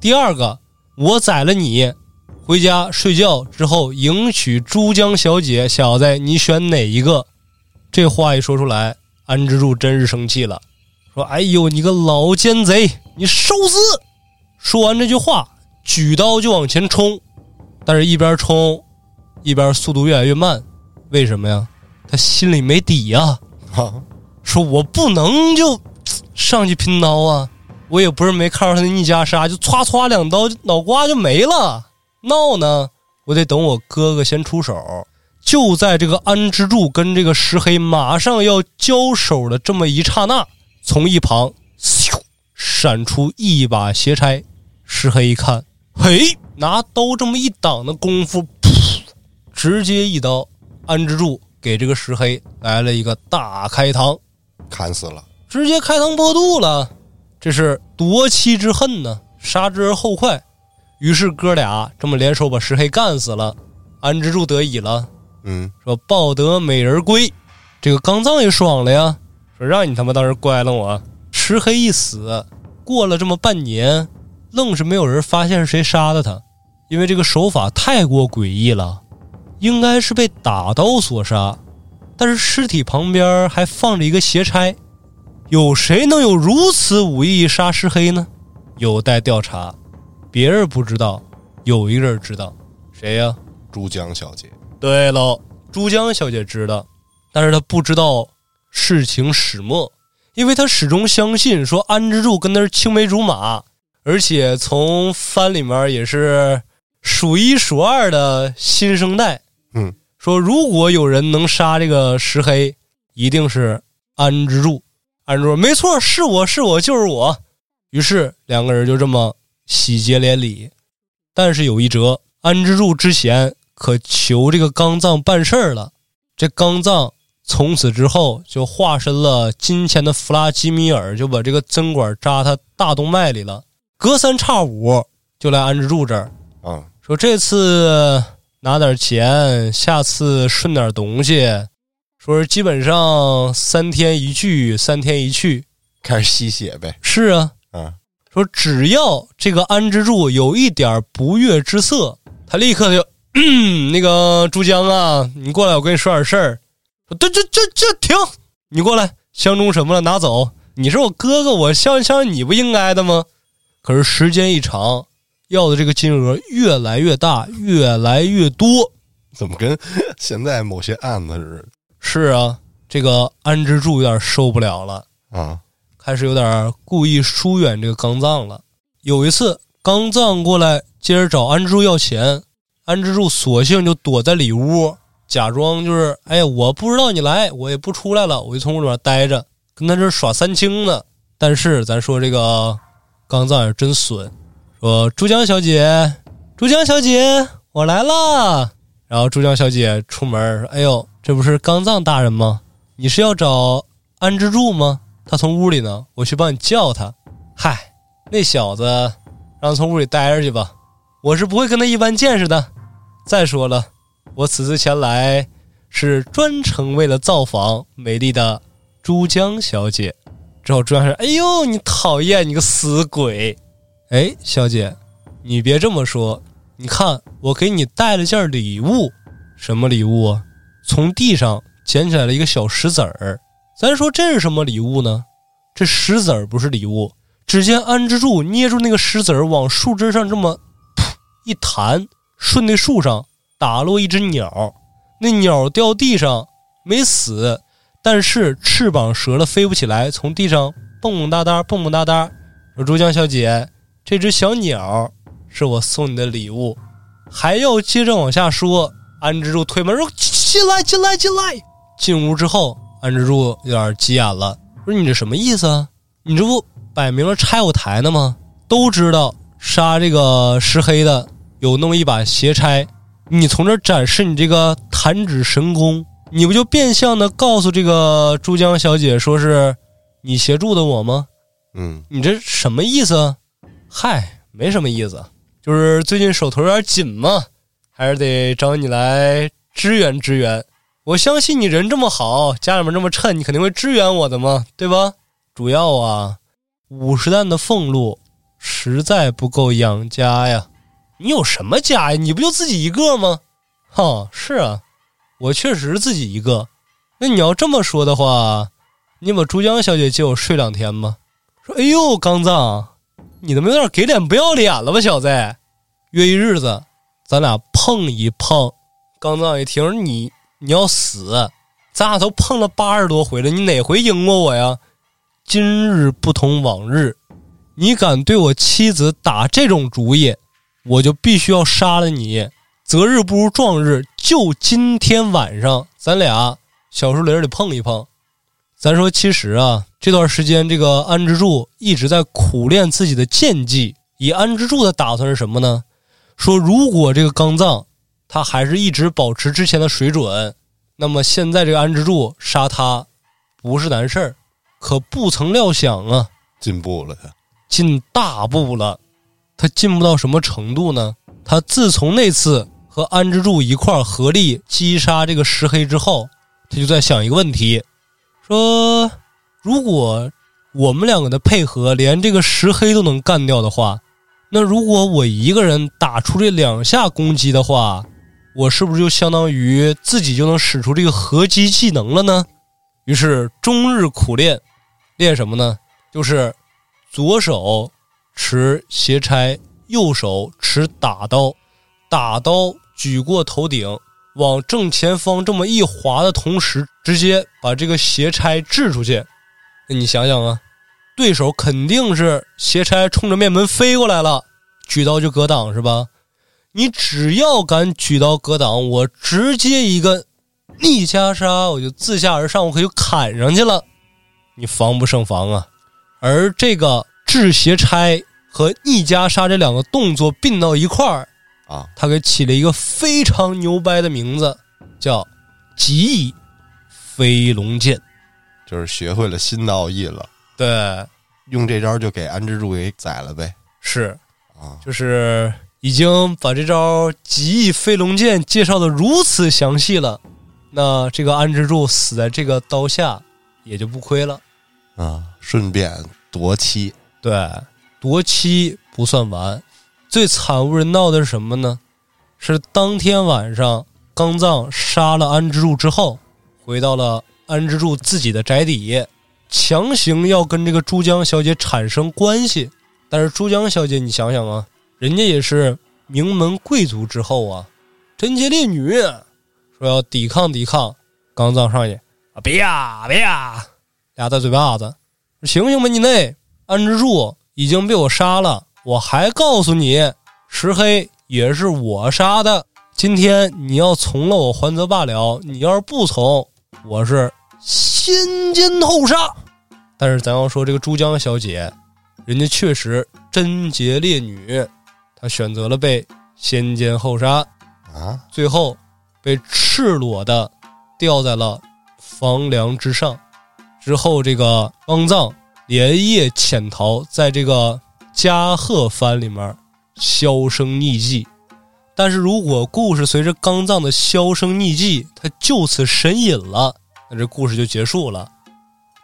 Speaker 1: 第二个，我宰了你，回家睡觉之后迎娶珠江小姐。小子，你选哪一个？这话一说出来，安之助真是生气了，说：“哎呦，你个老奸贼，你受死！”说完这句话。举刀就往前冲，但是一边冲，一边速度越来越慢。为什么呀？他心里没底呀。说我不能就上去拼刀啊！我也不是没看着他那逆袈裟，就歘歘两刀，脑瓜就没了。闹呢？我得等我哥哥先出手。就在这个安之助跟这个石黑马上要交手的这么一刹那，从一旁咻闪出一把斜钗。石黑一看。嘿，拿刀这么一挡的功夫，噗，直接一刀，安之助给这个石黑来了一个大开膛，
Speaker 2: 砍死了，
Speaker 1: 直接开膛破肚了。这是夺妻之恨呢，杀之而后快。于是哥俩这么联手把石黑干死了，安之助得以了。
Speaker 2: 嗯，
Speaker 1: 说抱得美人归，这个刚藏也爽了呀。说让你他妈当时乖了我，石黑一死，过了这么半年。愣是没有人发现是谁杀的他，因为这个手法太过诡异了，应该是被打刀所杀。但是尸体旁边还放着一个斜钗，有谁能有如此武艺杀石黑呢？有待调查。别人不知道，有一个人知道，谁呀？
Speaker 2: 珠江小姐。
Speaker 1: 对喽，珠江小姐知道，但是她不知道事情始末，因为她始终相信说安之助跟她是青梅竹马。而且从番里面也是数一数二的新生代。
Speaker 2: 嗯，
Speaker 1: 说如果有人能杀这个石黑，一定是安之助。安之助没错，是我是我就是我。于是两个人就这么喜结连理。但是有一折，安之助之前可求这个刚藏办事儿了，这刚藏从此之后就化身了金钱的弗拉基米尔，就把这个针管扎他大动脉里了。隔三差五就来安之助这儿，
Speaker 2: 啊，
Speaker 1: 说这次拿点钱，下次顺点东西，说是基本上三天一聚，三天一去。
Speaker 2: 开始吸血呗。
Speaker 1: 是啊，
Speaker 2: 啊，
Speaker 1: 说只要这个安之助有一点不悦之色，他立刻就，嗯，那个珠江啊，你过来，我跟你说点事儿。说对，这这这停，你过来，相中什么了拿走。你是我哥哥，我相相你不应该的吗？可是时间一长，要的这个金额越来越大，越来越多。
Speaker 2: 怎么跟现在某些案子似的
Speaker 1: 是啊，这个安之助有点受不了了。
Speaker 2: 啊？
Speaker 1: 开始有点故意疏远这个刚藏了。有一次，刚藏过来接着找安之助要钱，安之助索性就躲在里屋，假装就是哎，我不知道你来，我也不出来了，我就从屋里面待着，跟他这耍三清呢。但是咱说这个刚藏也真损，说珠江小姐，珠江小姐，我来啦。然后珠江小姐出门说：“哎呦，这不是刚藏大人吗？你是要找安之助吗？他从屋里呢，我去帮你叫他。嗨，那小子让他从屋里待着去吧，我是不会跟他一般见识的。再说了，我此次前来是专程为了造访美丽的珠江小姐。”之后珠江说：“哎呦，你讨厌，你个死鬼！哎，小姐，你别这么说。你看，我给你带了件礼物，什么礼物？从地上捡起来了一个小石子儿。咱说这是什么礼物呢？这石子儿不是礼物。只见安之助捏住那个石子儿，往树枝上这么一弹，顺那树上打落一只鸟。那鸟掉地上没死，但是翅膀折了，飞不起来，从地上蹦蹦哒哒，蹦蹦哒哒。说珠江小姐，这只小鸟是我送你的礼物。还要接着往下说，安之助推门说：“进来，进来，进来！”进屋之后，安之助有点急眼了，说：“你这什么意思啊？你这不摆明了拆我台呢吗？都知道杀这个石黑的有那么一把斜差，你从这儿展示你这个弹指神功，你不就变相的告诉这个珠江小姐说是你协助的我吗？
Speaker 2: 嗯，
Speaker 1: 你这什么意思啊？嗨，没什么意思，就是最近手头有点紧嘛，还是得找你来支援支援。我相信你人这么好，家里面这么趁，你肯定会支援我的嘛，对吧？主要啊，五十担的俸禄实在不够养家呀。你有什么家呀？你不就自己一个吗？哈，是啊，我确实自己一个。那你要这么说的话，你把珠江小姐借我睡两天吧。说，哎呦，刚藏，你他妈有点给脸不要脸了吧，小子！约一日子，咱俩碰一碰。刚藏一听，你你要死，咱俩都碰了八十多回了，你哪回赢过我呀？今日不同往日，你敢对我妻子打这种主意，我就必须要杀了你。择日不如撞日，就今天晚上，咱俩小树林里碰一碰。咱说，其实啊，这段时间这个安之助一直在苦练自己的剑技。以安之助的打算是什么呢？说如果这个刚藏他还是一直保持之前的水准，那么现在这个安之助杀他不是难事儿。可不曾料想啊，
Speaker 2: 进步了他。
Speaker 1: 进大步了。他进步到什么程度呢？他自从那次和安之助一块儿合力击杀这个石黑之后，他就在想一个问题：说如果我们两个的配合连这个石黑都能干掉的话，那如果我一个人打出这两下攻击的话，我是不是就相当于自己就能使出这个合击技能了呢？于是终日苦练，练什么呢？就是左手持斜差，右手持打刀，打刀举过头顶，往正前方这么一划的同时，直接把这个斜差掷出去。那你想想啊，对手肯定是斜差冲着面门飞过来了，举刀就格挡是吧？你只要敢举刀格挡，我直接一个逆袈裟，我就自下而上，我可就砍上去了，你防不胜防啊！而这个掷斜差和逆袈裟这两个动作并到一块儿，
Speaker 2: 啊，
Speaker 1: 他给起了一个非常牛掰的名字，叫“极意飞龙剑
Speaker 2: 就是学会了新的奥义了，”。
Speaker 1: 对，
Speaker 2: 用这招就给安之助给宰了呗。
Speaker 1: 是，
Speaker 2: 啊，
Speaker 1: 就是已经把这招“极意飞龙剑”介绍的如此详细了，那这个安之助死在这个刀下也就不亏了。
Speaker 2: 啊，顺便夺妻。
Speaker 1: 对，夺妻不算完，最惨无人道的是什么呢？是当天晚上，刚藏杀了安之助之后，回到了安之助自己的宅邸，强行要跟这个珠江小姐产生关系。但是珠江小姐，你想想啊，人家也是名门贵族之后啊，贞洁烈女，说要抵抗抵抗，刚藏上去啊，别呀别呀，俩大嘴巴子，醒醒吧你那！安之助已经被我杀了，我还告诉你，石黑也是我杀的。今天你要从了我还则罢了，你要是不从，我是先奸后杀。但是咱要说这个珠江小姐，人家确实贞洁烈女，她选择了被先奸后杀，
Speaker 2: 啊，
Speaker 1: 最后被赤裸的吊在了房梁之上。之后，这个邦藏连夜潜逃，在这个加贺藩里面销声匿迹。但是如果故事随着刚藏的销声匿迹，他就此神隐了，那这故事就结束了。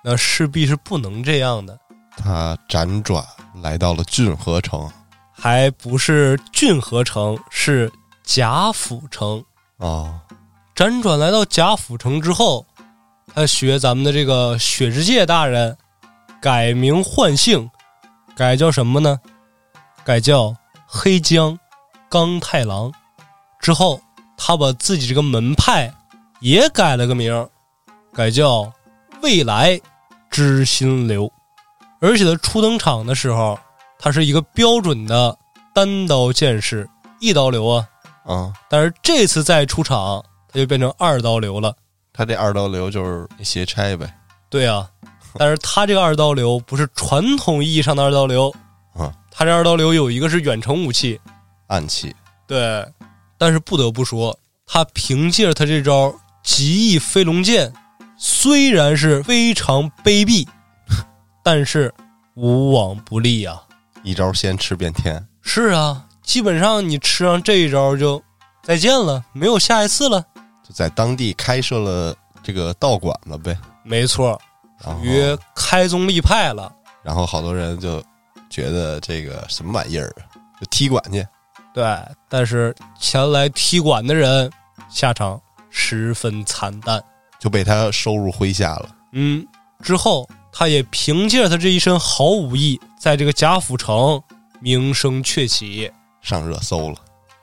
Speaker 1: 那势必是不能这样的，
Speaker 2: 他辗转来到了郡河城。
Speaker 1: 还不是郡河城，是贾府城。
Speaker 2: 哦，
Speaker 1: 辗转来到贾府城之后，他学咱们的这个雪之介大人，改名换姓，改叫什么呢？改叫黑江刚太郎。之后，他把自己这个门派也改了个名儿，改叫未来之心流。而且他初登场的时候，他是一个标准的单刀剑士，一刀流啊。
Speaker 2: 啊，
Speaker 1: 但是这次再出场，他就变成二刀流了。
Speaker 2: 他这二刀流就是斜拆呗。
Speaker 1: 对啊，但是他这个二刀流不是传统意义上的二刀流，
Speaker 2: 啊，
Speaker 1: 他这二刀流有一个是远程武器，
Speaker 2: 暗器。
Speaker 1: 对。但是不得不说，他凭借着他这招极意飞龙剑，虽然是非常卑鄙，但是无往不利啊。
Speaker 2: 一招先吃遍天。
Speaker 1: 是啊，基本上你吃上这一招就再见了，没有下一次了。
Speaker 2: 就在当地开设了这个道馆了呗。
Speaker 1: 没错，属于开宗立派了。
Speaker 2: 然后好多人就觉得这个什么玩意儿啊，就踢馆去。
Speaker 1: 对，但是前来踢馆的人下场十分惨淡。
Speaker 2: 就被他收入麾下了。
Speaker 1: 嗯，之后他也凭借着他这一身好武艺，在这个贾府城名声鹊起。
Speaker 2: 上热搜了。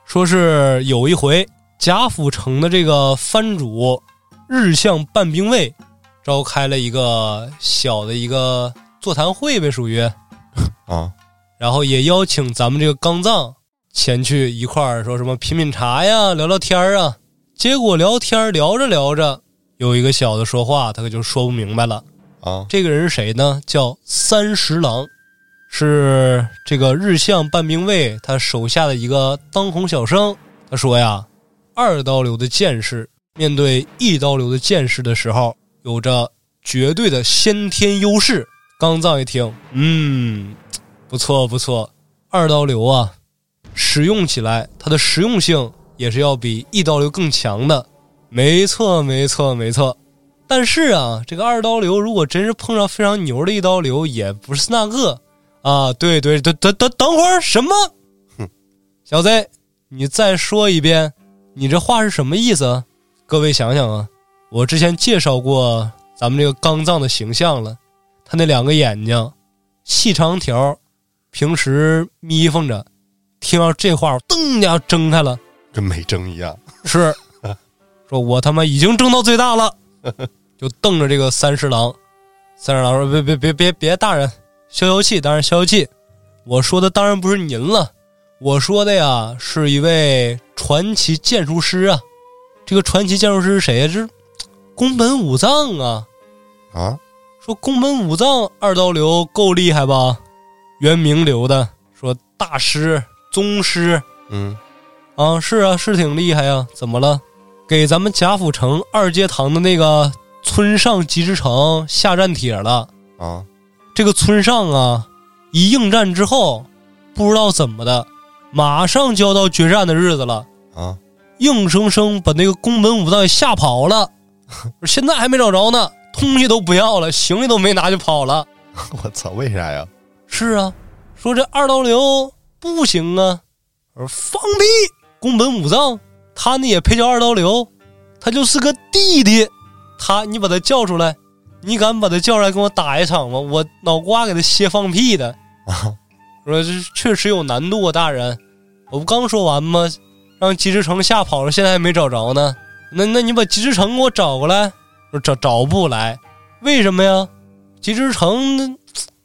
Speaker 1: 说是有一回，贾府城的这个藩主日向半兵卫召开了一个小的一个座谈会呗，属于，
Speaker 2: 啊，
Speaker 1: 然后也邀请咱们这个刚藏前去一块儿说什么品品茶呀，聊聊天儿啊。结果聊天儿聊着聊着，有一个小的说话，他可就说不明白了。
Speaker 2: 啊，
Speaker 1: 这个人是谁呢？叫三十郎，是这个日向半兵卫他手下的一个当红小生。他说呀，二刀流的剑士面对一刀流的剑士的时候，有着绝对的先天优势。刚藏一听，嗯，不错不错，二刀流啊，使用起来它的实用性也是要比一刀流更强的。没错没错没错。但是啊，这个二刀流如果真是碰上非常牛的一刀流，也不是那个啊。对对，等等等等会儿什么？
Speaker 2: 哼，
Speaker 1: 小子，你再说一遍，你这话是什么意思啊？各位想想啊，我之前介绍过咱们这个刚藏的形象了，他那两个眼睛细长条，平时眯缝着，听到这话，噔一下睁开了，
Speaker 2: 跟没睁一样。
Speaker 1: 是 说我他妈已经睁到最大了。就瞪着这个三十郎，三十郎说：“别别别别别，大人消消气，大人消消气。我说的当然不是您了，我说的呀是一位传奇建筑师啊。这个传奇建筑师是谁呀？这是宫本武藏啊。
Speaker 2: 啊，
Speaker 1: 说宫本武藏二刀流够厉害吧？原名流的说大师、宗师
Speaker 2: 嗯，
Speaker 1: 啊，是啊，是挺厉害呀。怎么了？给咱们贾府城二阶堂的那个村上吉之城下战帖了。
Speaker 2: 啊，
Speaker 1: 这个村上啊，一应战之后，不知道怎么的，马上就要到决战的日子了，
Speaker 2: 啊，
Speaker 1: 硬生生把那个宫本武藏给吓跑了。现在还没找着呢，东西都不要了，行李都没拿就跑了。
Speaker 2: 我操，为啥呀？
Speaker 1: 是啊，说这二刀流不行啊。我说放屁！宫本武藏他呢也配叫二刀流？他就是个弟弟。他你把他叫出来，你敢把他叫出来跟我打一场吗？我脑瓜给他歇放屁的。
Speaker 2: 啊，
Speaker 1: 说这确实有难度啊，大人。我不刚说完吗？让吉之城吓跑了，现在还没找着呢。那那你把吉之城给我找过来。说找找不来，为什么呀？吉之城那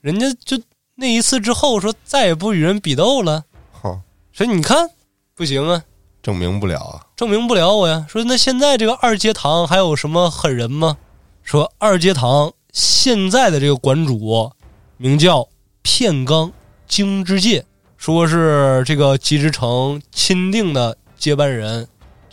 Speaker 1: 人家就那一次之后说再也不与人比斗了。
Speaker 2: 哼，
Speaker 1: 说你看不行啊，
Speaker 2: 证明不了啊。
Speaker 1: 证明不了我呀。说那现在这个二阶堂还有什么狠人吗？说二阶堂现在的这个馆主名叫片冈京之介，说是这个吉之城钦定的接班人。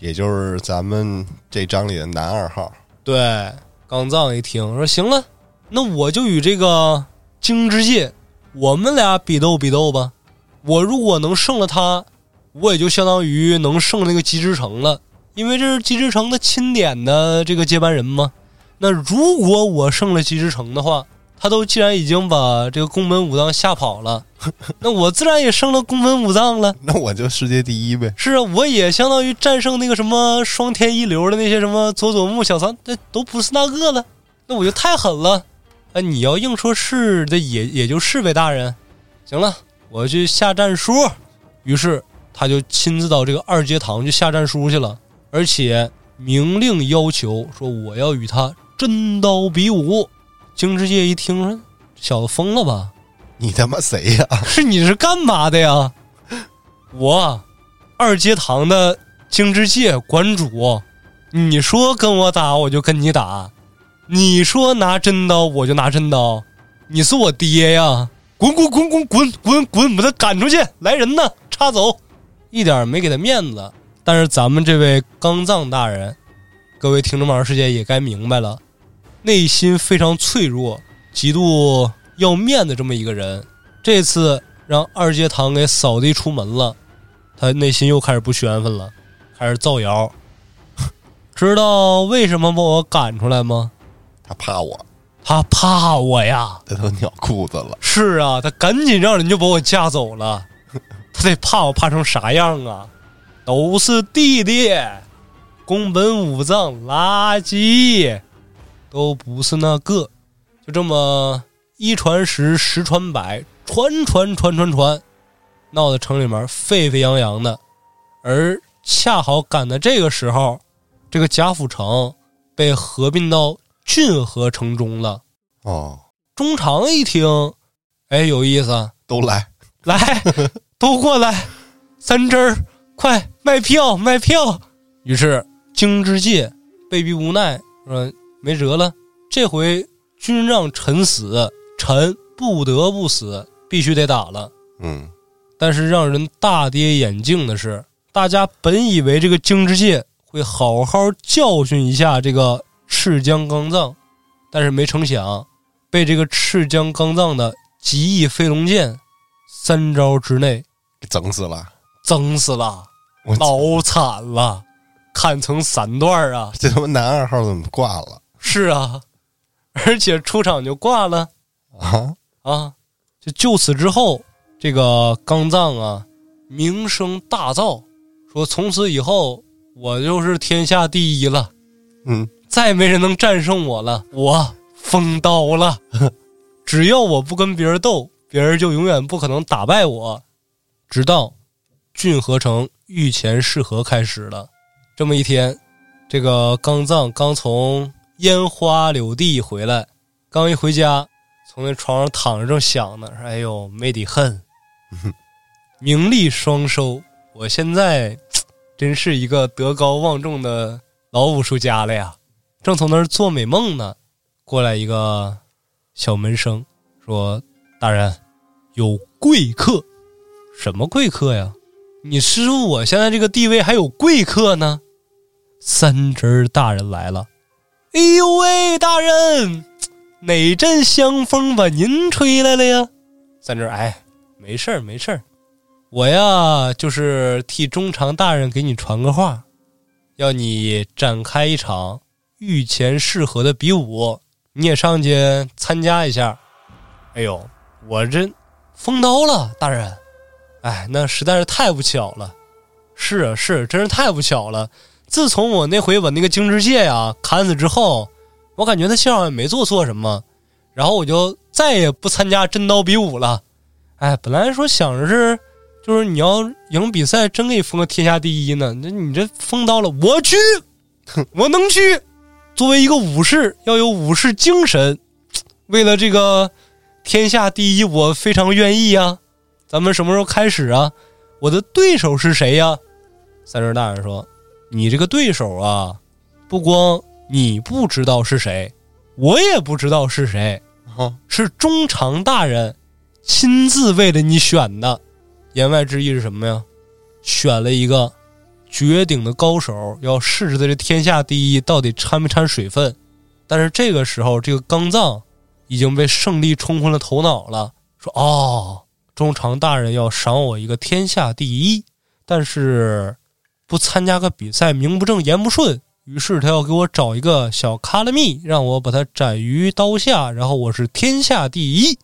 Speaker 2: 也就是咱们这章里的男二号。
Speaker 1: 对，刚藏一听说行了，那我就与这个京之介，我们俩比斗比斗吧。我如果能胜了他，我也就相当于能胜那个吉之城了，因为这是吉之城的钦点的这个接班人嘛。那如果我胜了吉之城的话，他都既然已经把这个宫本武藏吓跑了，那我自然也胜了宫本武藏了。
Speaker 2: 那我就世界第一呗。
Speaker 1: 是啊，我也相当于战胜那个什么双天一流的那些什么佐佐木小仓，那都不是那个了，那我就太狠了。哎，你要硬说是，这也也就是呗，大人。行了，我去下战书。于是他就亲自到这个二阶堂去下战书去了，而且明令要求说我要与他真刀比武。京之介一听小子疯了吧？
Speaker 2: 你他妈谁呀？
Speaker 1: 是你是干嘛的呀？我二阶堂的京之介馆主，你说跟我打我就跟你打，你说拿真刀我就拿真刀，你是我爹呀！滚滚滚滚滚滚滚，把他赶出去！来人呐，插走！一点没给他面子。但是咱们这位刚藏大人，各位听众们世界也该明白了，内心非常脆弱，极度要面子这么一个人，这次让二阶堂给扫地出门了，他内心又开始不宣愤了，开始造谣。知道为什么把我赶出来吗？
Speaker 2: 他怕我，
Speaker 1: 他怕我呀！
Speaker 2: 他都尿裤子了。
Speaker 1: 是啊，他赶紧让人就把我架走了。他得怕我怕成啥样啊？都是弟弟，宫本武藏垃圾，都不是那个。就这么一传十，十传百，传传传传传，闹得城里面沸沸扬扬的。而恰好赶在这个时候，这个贾府城被合并到郡河城中了。
Speaker 2: 哦，
Speaker 1: 中常一听，哎，有意思，
Speaker 2: 都来，
Speaker 1: 来，都过来，三枝儿，快卖票卖票。于是京之介被逼无奈，说没辙了，这回君让臣死，臣不得不死，必须得打了。
Speaker 2: 嗯，
Speaker 1: 但是让人大跌眼镜的是，大家本以为这个京之介会好好教训一下这个赤江刚藏，但是没成想，被这个赤江刚藏的极翼飞龙剑三招之内
Speaker 2: 给整死了。
Speaker 1: 整死了，老惨了，砍成三段啊！
Speaker 2: 这他妈男二号怎么挂了
Speaker 1: 是啊，而且出场就挂了
Speaker 2: 啊？
Speaker 1: 啊！就就此之后，这个刚藏啊，名声大噪，说从此以后我就是天下第一了，
Speaker 2: 嗯，
Speaker 1: 再没人能战胜我了，我封刀了。只要我不跟别人斗，别人就永远不可能打败我。直到郡河城御前试合开始了，这么一天，这个刚藏刚从烟花柳地回来，刚一回家，从那床上躺着正想呢，说：“哎呦，没底恨，名利双收，我现在真是一个德高望重的老武术家了呀！”正从那儿做美梦呢，过来一个小门生说：“大人，有贵客。”什么贵客呀？你师傅我现在这个地位还有贵客呢？三侄大人来了，哎呦喂，大人，哪阵香风把您吹来了呀？三侄，哎，没事儿没事儿，我呀就是替中长大人给你传个话，要你展开一场御前适合的比武，你也上去参加一下。哎呦，我这封刀了，大人。哎，那实在是太不巧了。是啊，是，真是太不巧了。自从我那回把那个精致界呀砍死之后，我感觉他幸好也没做错什么，然后我就再也不参加真刀比武了。哎，本来说想着是，就是你要赢比赛，真给你封个天下第一呢。那你这封刀了，我去，我能去。作为一个武士，要有武士精神。为了这个天下第一，我非常愿意呀。咱们什么时候开始啊？我的对手是谁呀？三叔大人说：“你这个对手啊，不光你不知道是谁，我也不知道是谁，
Speaker 2: 啊，
Speaker 1: 是中长大人亲自为了你选的。言外之意是什么呀？选了一个绝顶的高手，要试试他这天下第一到底掺没掺水分。但是这个时候，这个刚藏已经被胜利冲昏了头脑了，说：‘哦。’中长大人要赏我一个天下第一，但是不参加个比赛名不正言不顺，于是他要给我找一个小卡拉蜜，让我把他斩于刀下，然后我是天下第一。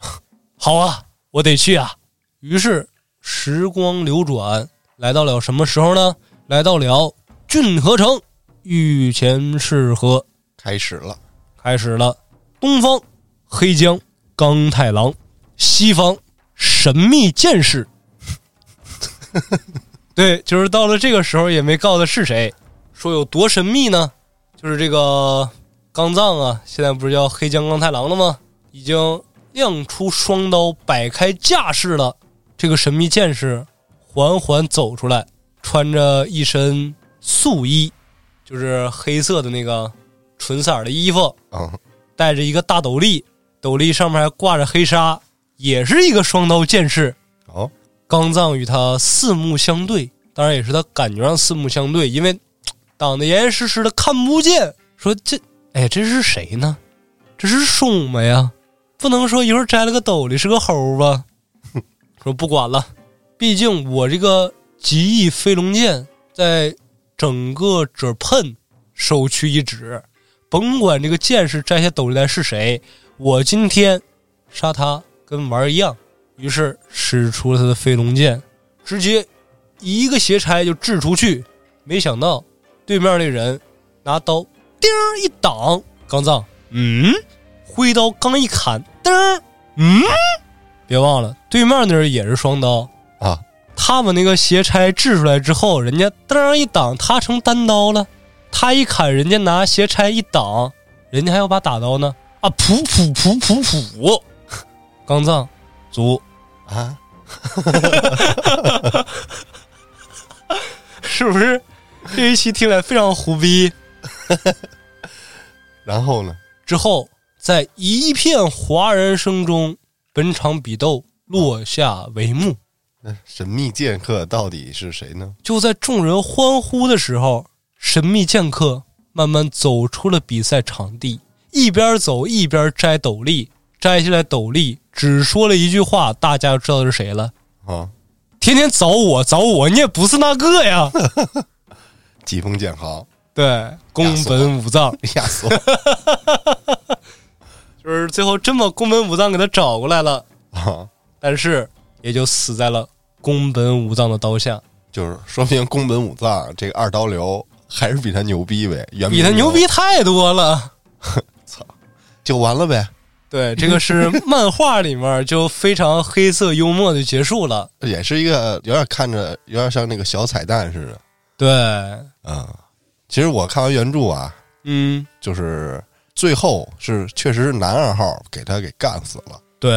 Speaker 1: 好啊，我得去啊！于是时光流转，来到了什么时候呢？来到了郡河城，御前试合
Speaker 2: 开始了。
Speaker 1: 开始了。东方黑江刚太郎，西方。神秘剑士，对，就是到了这个时候也没告的是谁，说有多神秘呢？就是这个刚藏啊，现在不是叫黑江刚太郎了吗？已经亮出双刀，摆开架势了。这个神秘剑士缓缓走出来，穿着一身素衣，就是黑色的那个纯色的衣服，
Speaker 2: 啊，
Speaker 1: 戴着一个大斗笠，斗笠上面还挂着黑纱。也是一个双刀剑士
Speaker 2: 哦，
Speaker 1: 刚藏与他四目相对，当然也是他感觉上四目相对，因为挡得严严实实的看不见。说这，哎，这是谁呢？这是松吗呀？不能说一会儿摘了个斗笠是个猴吧？说不管了，毕竟我这个极翼飞龙剑在整个这喷首屈一指，甭管这个剑士摘下斗笠来是谁，我今天杀他。跟玩儿一样，于是使出了他的飞龙剑，直接一个斜拆就掷出去。没想到对面那人拿刀叮一挡，刚藏，嗯，挥刀刚一砍，噔，嗯，别忘了对面那人也是双刀
Speaker 2: 啊。
Speaker 1: 他把那个斜拆掷出来之后，人家噔一挡，他成单刀了。他一砍，人家拿斜拆一挡，人家还有把打刀呢。啊，噗噗噗噗噗。刚藏，足
Speaker 2: 啊，
Speaker 1: 是不是这一期听起来非常胡逼？
Speaker 2: 然后呢？
Speaker 1: 之后在一片哗然声中，本场比斗落下帷幕。
Speaker 2: 那神秘剑客到底是谁呢？
Speaker 1: 就在众人欢呼的时候，神秘剑客慢慢走出了比赛场地，一边走一边摘斗笠，摘下来斗笠。只说了一句话，大家就知道是谁了
Speaker 2: 啊！
Speaker 1: 天天找我找我，你也不是那个呀！
Speaker 2: 疾风剑豪，
Speaker 1: 对，宫本武藏
Speaker 2: 亚索，
Speaker 1: 就是最后真把宫本武藏给他找过来了
Speaker 2: 啊！
Speaker 1: 但是也就死在了宫本武藏的刀下，
Speaker 2: 就是说明宫本武藏这个二刀流还是比他牛逼呗，
Speaker 1: 比他牛逼太多了，
Speaker 2: 操，就完了呗。
Speaker 1: 对，这个是漫画里面就非常黑色幽默的结束了，
Speaker 2: 也是一个有点看着有点像那个小彩蛋似的。
Speaker 1: 对，
Speaker 2: 嗯，其实我看完原著
Speaker 1: 啊，嗯，
Speaker 2: 就是最后是确实是男二号给他给干死了。
Speaker 1: 对，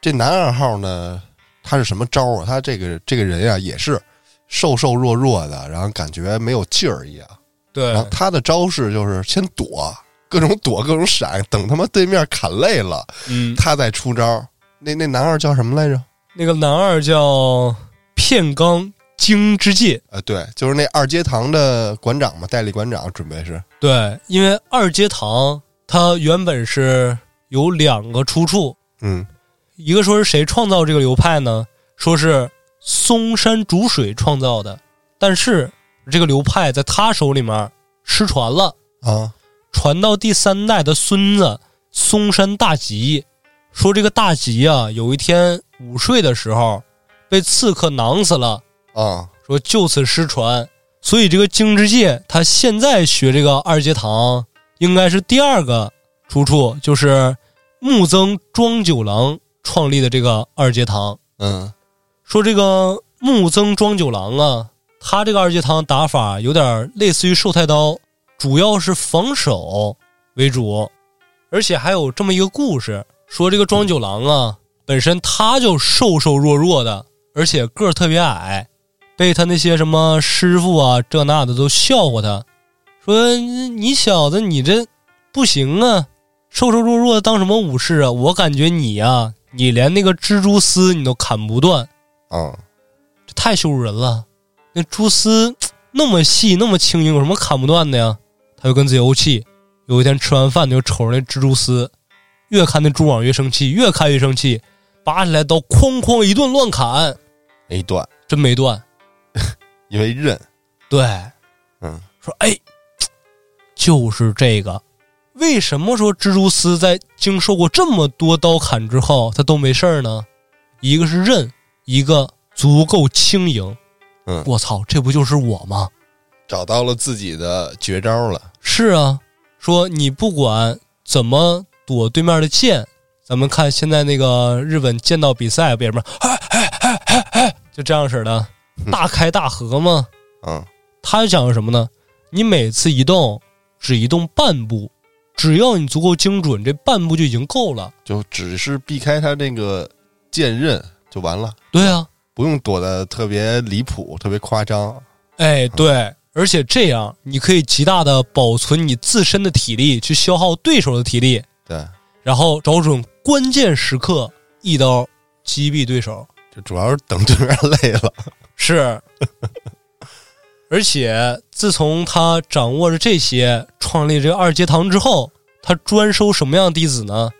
Speaker 2: 这男二号呢，他是什么招啊？他这个这个人呀，也是瘦瘦弱弱的，然后感觉没有劲儿一样。
Speaker 1: 对，
Speaker 2: 然后他的招式就是先躲。各种躲，各种闪，等他妈对面砍累了，
Speaker 1: 嗯，
Speaker 2: 他再出招。那那男二叫什么来着？
Speaker 1: 那个男二叫片冈京之介。
Speaker 2: 呃，对，就是那二阶堂的馆长嘛，代理馆长，准备是，
Speaker 1: 对，因为二阶堂它原本是有两个出处，
Speaker 2: 嗯
Speaker 1: 一个说是谁创造这个流派呢？说是松山竹水创造的，但是这个流派在他手里面失传了，
Speaker 2: 啊，
Speaker 1: 传到第三代的孙子松山大吉，说这个大吉啊，有一天午睡的时候被刺客囊死了，
Speaker 2: 啊，
Speaker 1: 说就此失传，所以这个京之介他现在学这个二阶堂，应该是第二个出处，就是木曾庄九郎创立的这个二阶堂。
Speaker 2: 嗯。
Speaker 1: 说这个木曾庄九郎啊，他这个二阶堂打法有点类似于寿太刀，主要是防守为主，而且还有这么一个故事，说这个庄九郎啊，本身他就瘦瘦弱弱的，而且个儿特别矮，被他那些什么师傅啊这那的都笑话他，说你小子你这不行啊，瘦瘦弱弱的当什么武士啊？我感觉你呀、你连那个蜘蛛丝你都砍不断。
Speaker 2: 啊，
Speaker 1: 这太羞辱人了。那蛛丝那么细，那么轻盈，有什么砍不断的呀？他就跟自己怄气。有一天吃完饭，就瞅着那蜘蛛丝，越看那蛛网越生气，越看越生气，拔起来刀，哐哐一顿乱砍，
Speaker 2: 没断，
Speaker 1: 真没断。
Speaker 2: 因为韧，
Speaker 1: 对，
Speaker 2: 嗯
Speaker 1: 说哎，就是这个。为什么说蜘蛛丝在经受过这么多刀砍之后，它都没事儿呢？一个是韧，一个足够轻盈。
Speaker 2: 嗯
Speaker 1: 我操，这不就是我吗？
Speaker 2: 找到了自己的绝招了，
Speaker 1: 是啊，说你不管怎么躲对面的剑，咱们看现在那个日本剑道比赛不也是吗？就这样式的，大开大合嘛。
Speaker 2: 嗯
Speaker 1: 他讲的什么呢？你每次移动只移动半步，只要你足够精准，这半步就已经够了。
Speaker 2: 就只是避开他那个剑刃就完了，
Speaker 1: 对啊，
Speaker 2: 不用躲得特别离谱、特别夸张。
Speaker 1: 哎，对，而且这样你可以极大的保存你自身的体力，去消耗对手的体力，
Speaker 2: 对，
Speaker 1: 然后找准关键时刻一刀击毙对手。
Speaker 2: 就主要是等对面累了。
Speaker 1: 是，而且自从他掌握着这些，创立这个二阶堂之后，他专收什么样的弟子呢？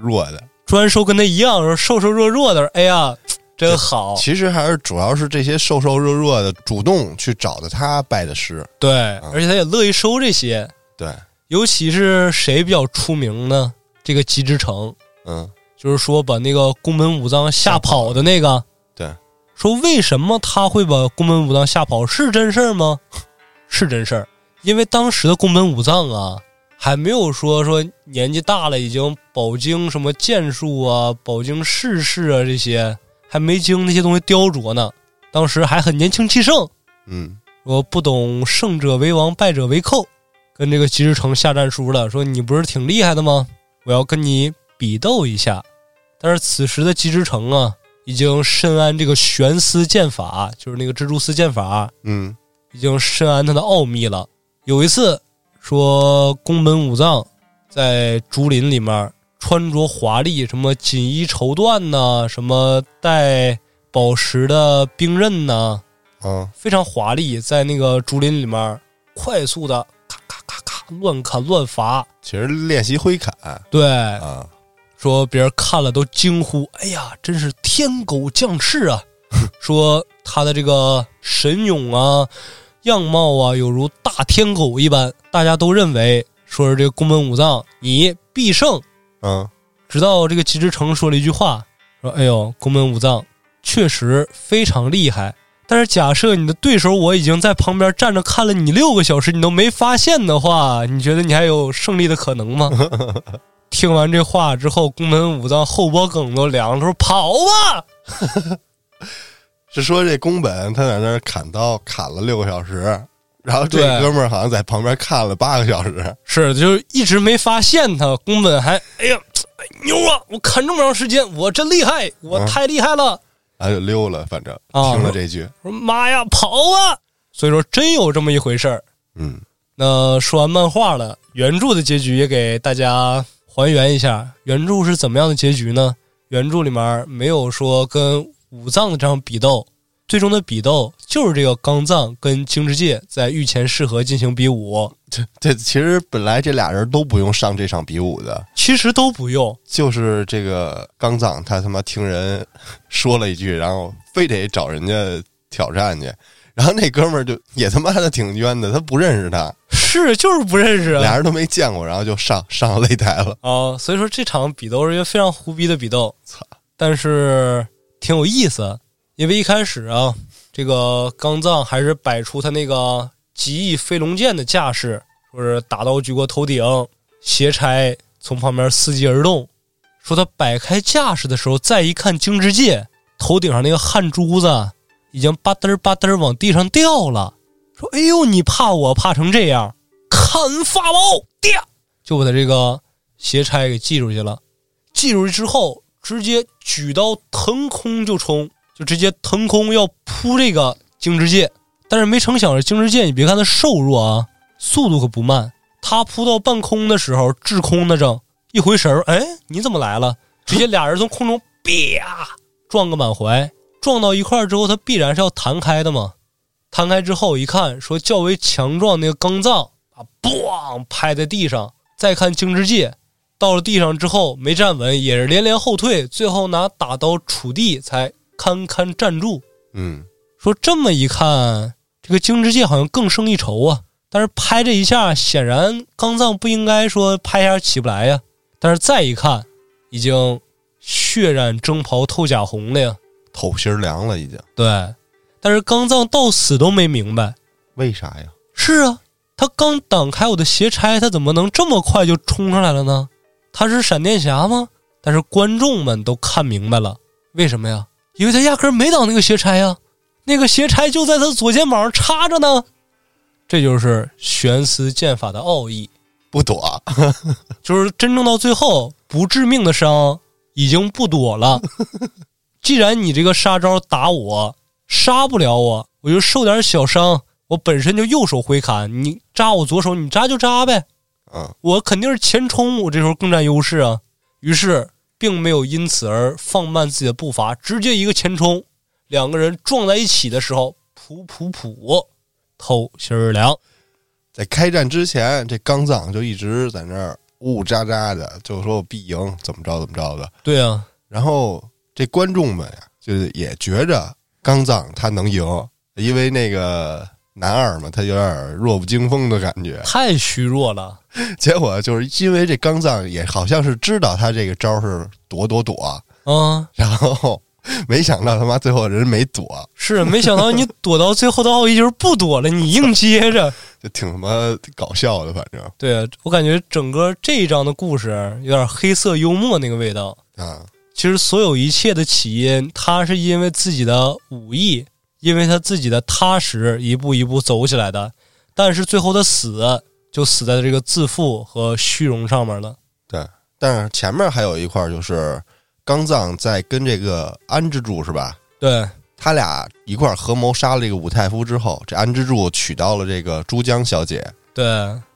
Speaker 2: 弱的，
Speaker 1: 专收跟他一样，说瘦瘦弱弱的。哎呀，真好。
Speaker 2: 其实还是主要是这些瘦瘦弱弱的主动去找的他拜的师。
Speaker 1: 对，而且他也乐意收这些。
Speaker 2: 对，
Speaker 1: 尤其是谁比较出名呢？这个吉之城，
Speaker 2: 嗯
Speaker 1: 就是说把那个宫本武藏吓跑的那个。
Speaker 2: 对，
Speaker 1: 说为什么他会把宫本武藏吓跑？是真事儿吗？是真事儿，因为当时的宫本武藏啊，还没有说说年纪大了已经饱经什么剑术啊、饱经世事啊这些，还没经那些东西雕琢呢。当时还很年轻气盛，
Speaker 2: 嗯
Speaker 1: 我不懂胜者为王，败者为寇，跟这个吉之城下战书了，说你不是挺厉害的吗？我要跟你比斗一下。但是此时的吉之城啊，已经深谙这个玄丝剑法，就是那个蜘蛛丝剑法，
Speaker 2: 嗯
Speaker 1: 已经深谙它的奥秘了。有一次说宫本武藏在竹林里面穿着华丽，什么锦衣绸缎呐，什么带宝石的兵刃呐，
Speaker 2: 啊
Speaker 1: 非常华丽，在那个竹林里面快速的咔咔咔咔乱砍乱伐。
Speaker 2: 其实练习挥砍
Speaker 1: 对，
Speaker 2: 啊，
Speaker 1: 说别人看了都惊呼：“哎呀，真是天狗降世啊！” 说他的这个神勇啊、样貌啊，有如大天狗一般，大家都认为说是这个宫本武藏你必胜。
Speaker 2: 嗯。
Speaker 1: 直到这个吉之城说了一句话，说：“哎呦，宫本武藏确实非常厉害，但是假设你的对手我已经在旁边站着看了你六个小时，你都没发现的话，你觉得你还有胜利的可能吗？” 听完这话之后，宫本武藏后脖梗都凉了，说：“跑吧！
Speaker 2: 是说这宫本他在那儿砍刀砍了六个小时，然后这哥们儿好像在旁边看了八个小时。！”
Speaker 1: 是，就是一直没发现他。宫本还哎呀，哎牛啊！我砍这么长时间，我真厉害，我
Speaker 2: 嗯
Speaker 1: 太厉害了。
Speaker 2: 然后就溜了，反正
Speaker 1: 啊
Speaker 2: 听了这句，
Speaker 1: 说妈呀，跑啊！所以说真有这么一回事儿。
Speaker 2: 嗯
Speaker 1: 那说完漫画了，原著的结局也给大家还原一下。原著是怎么样的结局呢？原著里面没有说跟武藏的这场比斗，最终的比斗就是这个刚藏跟京之介在御前适合进行比武，
Speaker 2: 这其实本来这俩人都不用上这场比武的，
Speaker 1: 其实都不用。
Speaker 2: 就是这个刚藏他他妈听人说了一句，然后非得找人家挑战去，然后那哥们儿就也他妈的挺冤的，他不认识他，
Speaker 1: 是，就是不认识啊。
Speaker 2: 俩人都没见过，然后就上上擂台了。
Speaker 1: 啊，所以说这场比斗是一个非常胡逼的比斗，
Speaker 2: 操！
Speaker 1: 但是挺有意思，因为一开始啊，这个刚藏还是摆出他那个极翼飞龙剑的架势，说是大刀举过头顶，斜差从旁边伺机而动。说他摆开架势的时候，再一看京之介头顶上那个汗珠子已经吧嘚吧嘚往地上掉了。说：“哎呦，你怕我怕成这样？看法宝，啪！”就把他这个斜拆给记住去了。系出去之后，直接举刀腾空就冲，就直接腾空要扑这个京之介。但是没成想，这京之介你别看他瘦弱啊，速度可不慢。他扑到半空的时候，滞空的正一回神儿，哎，你怎么来了？直接俩人从空中啪撞个满怀，撞到一块儿之后，他必然是要弹开的嘛。弹开之后一看，说较为强壮那个刚藏啊，咣拍在地上。再看京之介，到了地上之后没站稳，也是连连后退，最后拿打刀杵地才堪堪站住。
Speaker 2: 嗯，
Speaker 1: 说这么一看，这个京之介好像更胜一筹啊。但是拍这一下，显然刚藏不应该说拍一下起不来呀。但是再一看，已经血染征袍透甲红了呀。
Speaker 2: 透心儿凉了已经。
Speaker 1: 对，但是刚藏到死都没明白。
Speaker 2: 为啥呀？
Speaker 1: 是啊，他刚挡开我的斜差，他怎么能这么快就冲上来了呢？他是闪电侠吗？但是观众们都看明白了，为什么呀？因为他压根儿没挡那个斜差呀，那个斜差就在他左肩膀上插着呢。这就是悬丝剑法的奥义，
Speaker 2: 不躲，
Speaker 1: 就是真正到最后不致命的伤已经不躲了。既然你这个杀招打我杀不了我，我就受点小伤。我本身就右手挥砍，你扎我左手，你扎就扎呗。
Speaker 2: 嗯，
Speaker 1: 我肯定是前冲，我这时候更占优势啊。于是并没有因此而放慢自己的步伐，直接一个前冲，两个人撞在一起的时候，噗噗噗，透心儿凉。
Speaker 2: 在开战之前，这刚藏就一直在那儿呜呜喳喳的，就说我必赢，怎么着怎么着的。
Speaker 1: 对啊，
Speaker 2: 然后这观众们呀，就是也觉着刚藏他能赢，因为那个男二嘛，他有点弱不禁风的感觉。
Speaker 1: 太虚弱了。
Speaker 2: 结果就是因为这刚藏也好像是知道他这个招是躲躲躲，
Speaker 1: 嗯，
Speaker 2: 然后没想到他妈最后人没躲，
Speaker 1: 是没想到你躲到最后的奥义就是不躲了，你硬接着。
Speaker 2: 就挺他妈搞笑的，反正
Speaker 1: 对啊我感觉整个这一章的故事有点黑色幽默那个味道。
Speaker 2: 啊，
Speaker 1: 其实所有一切的起因，他是因为自己的武艺，因为他自己的踏实，一步一步走起来的。但是最后的死，就死在这个自负和虚荣上面了。
Speaker 2: 对。但是前面还有一块儿就是刚藏在跟这个安之助是吧？
Speaker 1: 对，
Speaker 2: 他俩一块儿合谋杀了这个武太夫之后，这安之助娶到了这个珠江小姐，
Speaker 1: 对，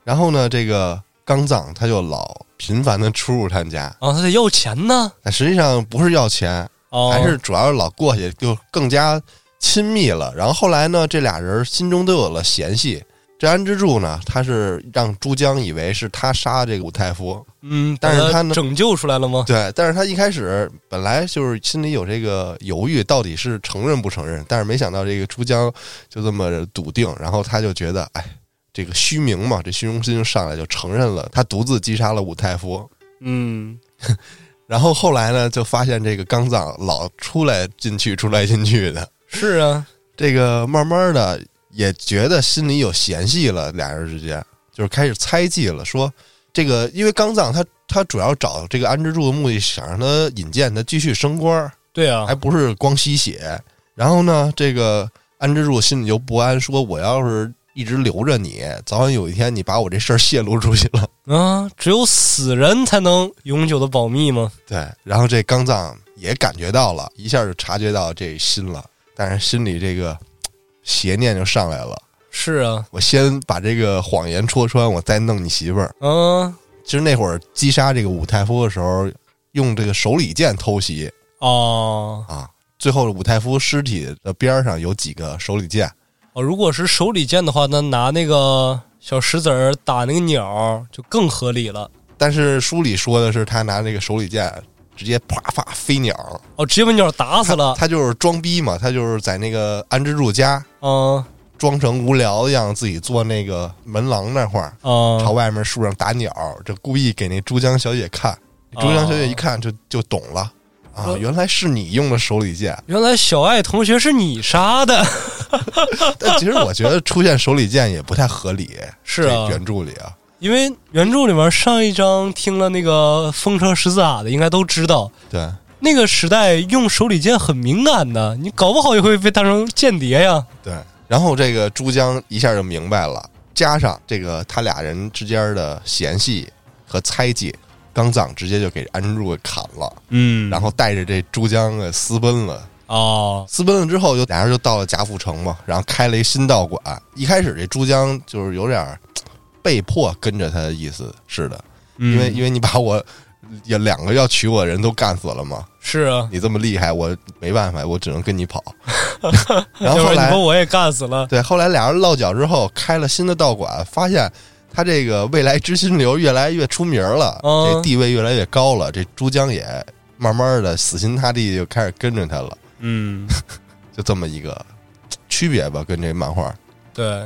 Speaker 2: 然后呢，这个刚藏他就老频繁的出入他家，
Speaker 1: 啊，他得要钱呢，
Speaker 2: 但实际上不是要钱，
Speaker 1: 哦，
Speaker 2: 还是主要是老过去就更加亲密了。然后后来呢，这俩人心中都有了嫌隙。这安之助呢，他是让朱江以为是他杀这个武太夫，
Speaker 1: 嗯，
Speaker 2: 但是他呢
Speaker 1: 拯救出来了吗？
Speaker 2: 对，但是他一开始本来就是心里有这个犹豫，到底是承认不承认，但是没想到这个朱江就这么笃定，然后他就觉得，哎，这个虚名嘛，这虚荣心上来，就承认了他独自击杀了武太夫。
Speaker 1: 嗯，
Speaker 2: 然后后来呢，就发现这个刚藏老出来进去，出来进去的，
Speaker 1: 是啊，
Speaker 2: 这个慢慢的也觉得心里有嫌隙了，俩人之间就是开始猜忌了，说这个因为刚藏他他主要找这个安之助的目的，想让他引荐他继续升官儿。
Speaker 1: 对啊
Speaker 2: 还，不是光吸血。然后呢，这个安之助心里就不安，说我要是一直留着你，早晚有一天你把我这事儿泄露出去了。
Speaker 1: 啊，只有死人才能永久的保密吗？
Speaker 2: 对，然后这刚藏也感觉到了，一下就察觉到这心了，但是心里这个邪念就上来了。
Speaker 1: 是啊，
Speaker 2: 我先把这个谎言戳穿，我再弄你媳妇儿。
Speaker 1: 嗯，
Speaker 2: 其实那会儿击杀这个武太夫的时候，用这个手里剑偷袭
Speaker 1: 哦，
Speaker 2: 啊，最后武太夫尸体的边儿上有几个手里剑，
Speaker 1: 哦，如果是手里剑的话，那拿那个小石子儿打那个鸟儿就更合理了。
Speaker 2: 但是书里说的是他拿那个手里剑直接啪啪飞鸟，
Speaker 1: 哦，直接把鸟打死了。
Speaker 2: 他就是装逼嘛，他就是在那个安之助家
Speaker 1: 嗯
Speaker 2: 装成无聊的样子，自己坐那个门廊那块儿，朝
Speaker 1: 嗯，
Speaker 2: 外面树上打鸟，这故意给那珠江小姐看。珠江小姐一看就就懂了啊，
Speaker 1: 哦
Speaker 2: 原来是你用的手里剑。
Speaker 1: 原来小爱同学是你杀的。
Speaker 2: 但其实我觉得出现手里剑也不太合理，
Speaker 1: 是啊
Speaker 2: 这原著里啊，
Speaker 1: 因为原著里面上一章听了那个风车十字打的，应该都知道，
Speaker 2: 对，
Speaker 1: 那个时代用手里剑很敏感的，你搞不好也会被当成间谍呀。
Speaker 2: 对，然后这个珠江一下就明白了，加上这个他俩人之间的嫌隙和猜忌，刚藏直接就给安之助给砍了，
Speaker 1: 嗯
Speaker 2: 然后带着这珠江给私奔了。
Speaker 1: 哦，
Speaker 2: 私奔了之后，就俩人就到了贾府城嘛，然后开了一新道馆。一开始这珠江就是有点儿被迫跟着他的意思是的，因为
Speaker 1: 嗯
Speaker 2: 因为你把我也两个要娶我的人都干死了嘛，
Speaker 1: 是啊，
Speaker 2: 你这么厉害，我没办法，我只能跟你跑。然后后来
Speaker 1: 把我也干死了。
Speaker 2: 对，后来俩人落脚之后，开了新的道馆，发现他这个未来之心流越来越出名了，
Speaker 1: 嗯
Speaker 2: 这地位越来越高了，这珠江也慢慢的死心塌地就开始跟着他了，
Speaker 1: 嗯，
Speaker 2: 就这么一个区别吧，跟这漫画。
Speaker 1: 对。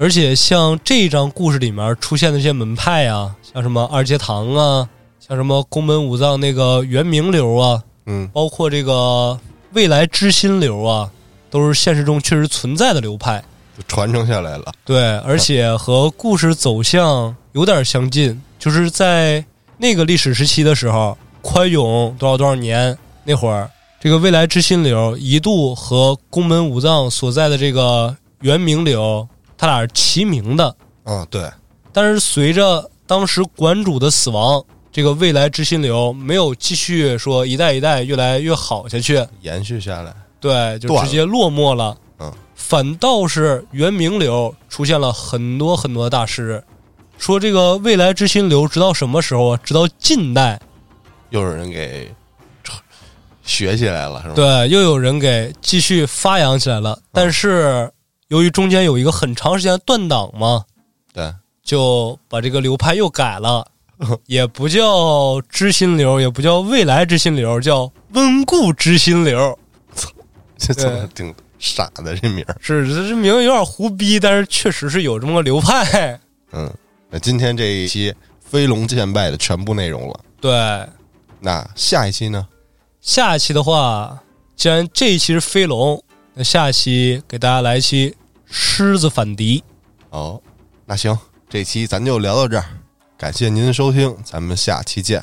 Speaker 1: 而且像这一章故事里面出现的这些门派啊，像什么二阶堂啊，像什么宫本武藏那个元明流啊，
Speaker 2: 嗯，
Speaker 1: 包括这个未来之心流啊，都是现实中确实存在的流派。
Speaker 2: 就传承下来了。
Speaker 1: 对，而且和故事走向有点相近，就是在那个历史时期的时候，宽永多少多少年那会儿，这个未来之心流一度和宫本武藏所在的这个元明流，他俩是齐名的。
Speaker 2: 嗯，对，
Speaker 1: 但是随着当时馆主的死亡，这个未来之心流没有继续说一代一代越来越好下去，
Speaker 2: 延续下来。
Speaker 1: 对，就直接落寞了。
Speaker 2: 嗯，
Speaker 1: 反倒是元明流出现了很多很多大师，说这个未来之心流直到什么时候啊？直到近代，
Speaker 2: 又有人给学起来了，是吧？
Speaker 1: 对，又有人给继续发扬起来了。但是由于中间有一个很长时间的断档嘛，
Speaker 2: 对，
Speaker 1: 就把这个流派又改了，也不叫知心流，也不叫未来知心流，叫温故知新流。
Speaker 2: 这怎么挺傻的这名儿？
Speaker 1: 是，这这名字有点胡逼，但是确实是有这么个流派。
Speaker 2: 嗯，那今天这一期飞龙剑败的全部内容了。
Speaker 1: 对，
Speaker 2: 那下一期呢？
Speaker 1: 下一期的话，既然这一期是飞龙，那下期给大家来一期狮子反敌。
Speaker 2: 哦，那行，这期咱就聊到这儿，感谢您的收听，咱们下期见。